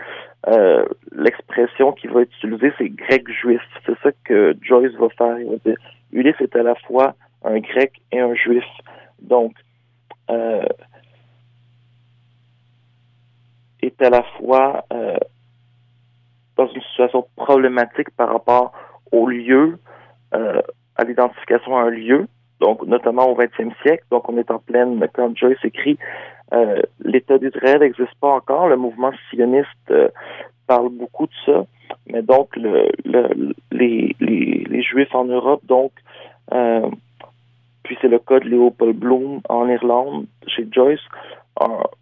euh, l'expression qui va être utilisée, c'est grec juif. C'est ça que Joyce va faire. Il va dire, Ulysse est à la fois un grec et un juif. Donc, euh, est à la fois euh, dans une situation problématique par rapport au lieu, euh, à l'identification à un lieu, donc notamment au 20e siècle. Donc, on est en pleine, quand Joyce écrit, euh, l'État d'Israël n'existe pas encore. Le mouvement sioniste euh, parle beaucoup de ça, mais donc le, le, les, les, les, Juifs en Europe, donc, euh, puis c'est le cas de Léopold Bloom en Irlande, chez Joyce,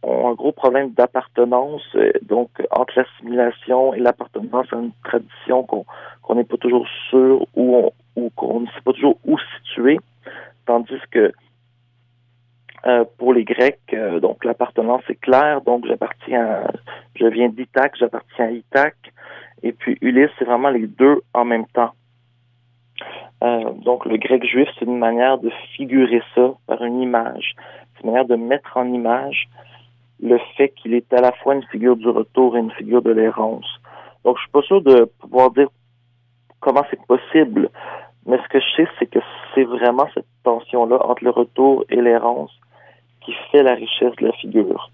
ont un gros problème d'appartenance, euh, donc entre l'assimilation et l'appartenance à une tradition qu'on n'est pas toujours sûr ou qu'on ne sait pas toujours où situer, tandis que euh, pour les Grecs, euh, donc l'appartenance est claire, donc j'appartiens, je viens d'Ithaque, j'appartiens à Ithaque, et puis Ulysse, c'est vraiment les deux en même temps. Euh, donc le grec juif, c'est une manière de figurer ça par une image, c'est une manière de mettre en image le fait qu'il est à la fois une figure du retour et une figure de l'errance. Donc je suis pas sûr de pouvoir dire comment c'est possible, mais ce que je sais, c'est que c'est vraiment cette tension-là entre le retour et l'errance qui fait la richesse de la figure.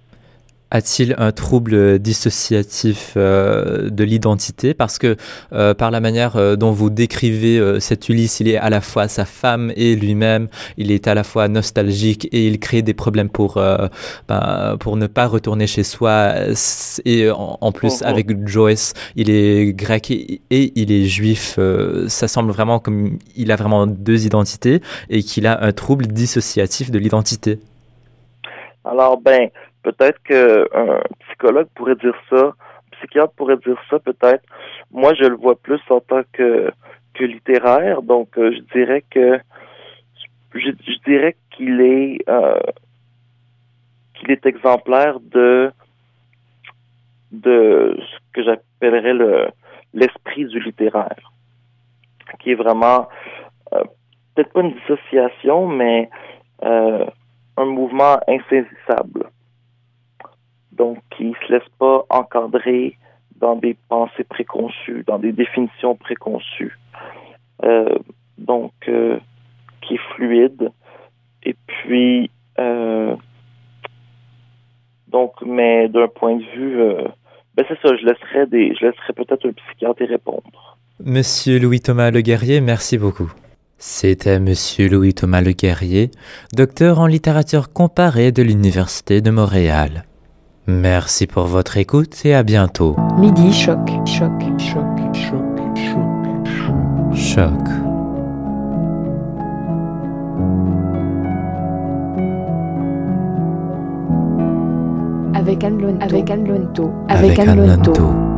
A-t-il un trouble dissociatif euh, de l'identité? Parce que euh, par la manière euh, dont vous décrivez cet Ulysse, il est à la fois sa femme et lui-même, il est à la fois nostalgique et il crée des problèmes pour, ben, pour ne pas retourner chez soi. Et en, en plus, oh, oh. avec Joyce, il est grec et, et il est juif. Ça semble vraiment comme il a vraiment deux identités et qu'il a un trouble dissociatif de l'identité. Alors, ben, peut-être qu'un psychologue pourrait dire ça, un psychiatre pourrait dire ça, peut-être. Moi, je le vois plus en tant que, que littéraire, donc euh, je dirais que je, dirais qu'il est euh, qu'il est exemplaire de de ce que j'appellerais le l'esprit du littéraire, qui est vraiment euh, peut-être pas une dissociation, mais euh, un mouvement insaisissable. Donc, qui ne se laisse pas encadrer dans des pensées préconçues, dans des définitions préconçues. Euh, donc, euh, qui est fluide. Et puis, euh, donc, mais d'un point de vue, ben c'est ça, je laisserais des, je laisserais peut-être un psychiatre y répondre. Monsieur Louis-Thomas Le Guerrier, merci beaucoup. C'était Monsieur Louis-Thomas Le Guerrier, docteur en littérature comparée de l'Université de Montréal. Merci pour votre écoute et à bientôt. Midi choc, choc, choc, choc, choc, choc. Avec Anne Lonto. Avec Anne Lonto. Avec Anne Lonto.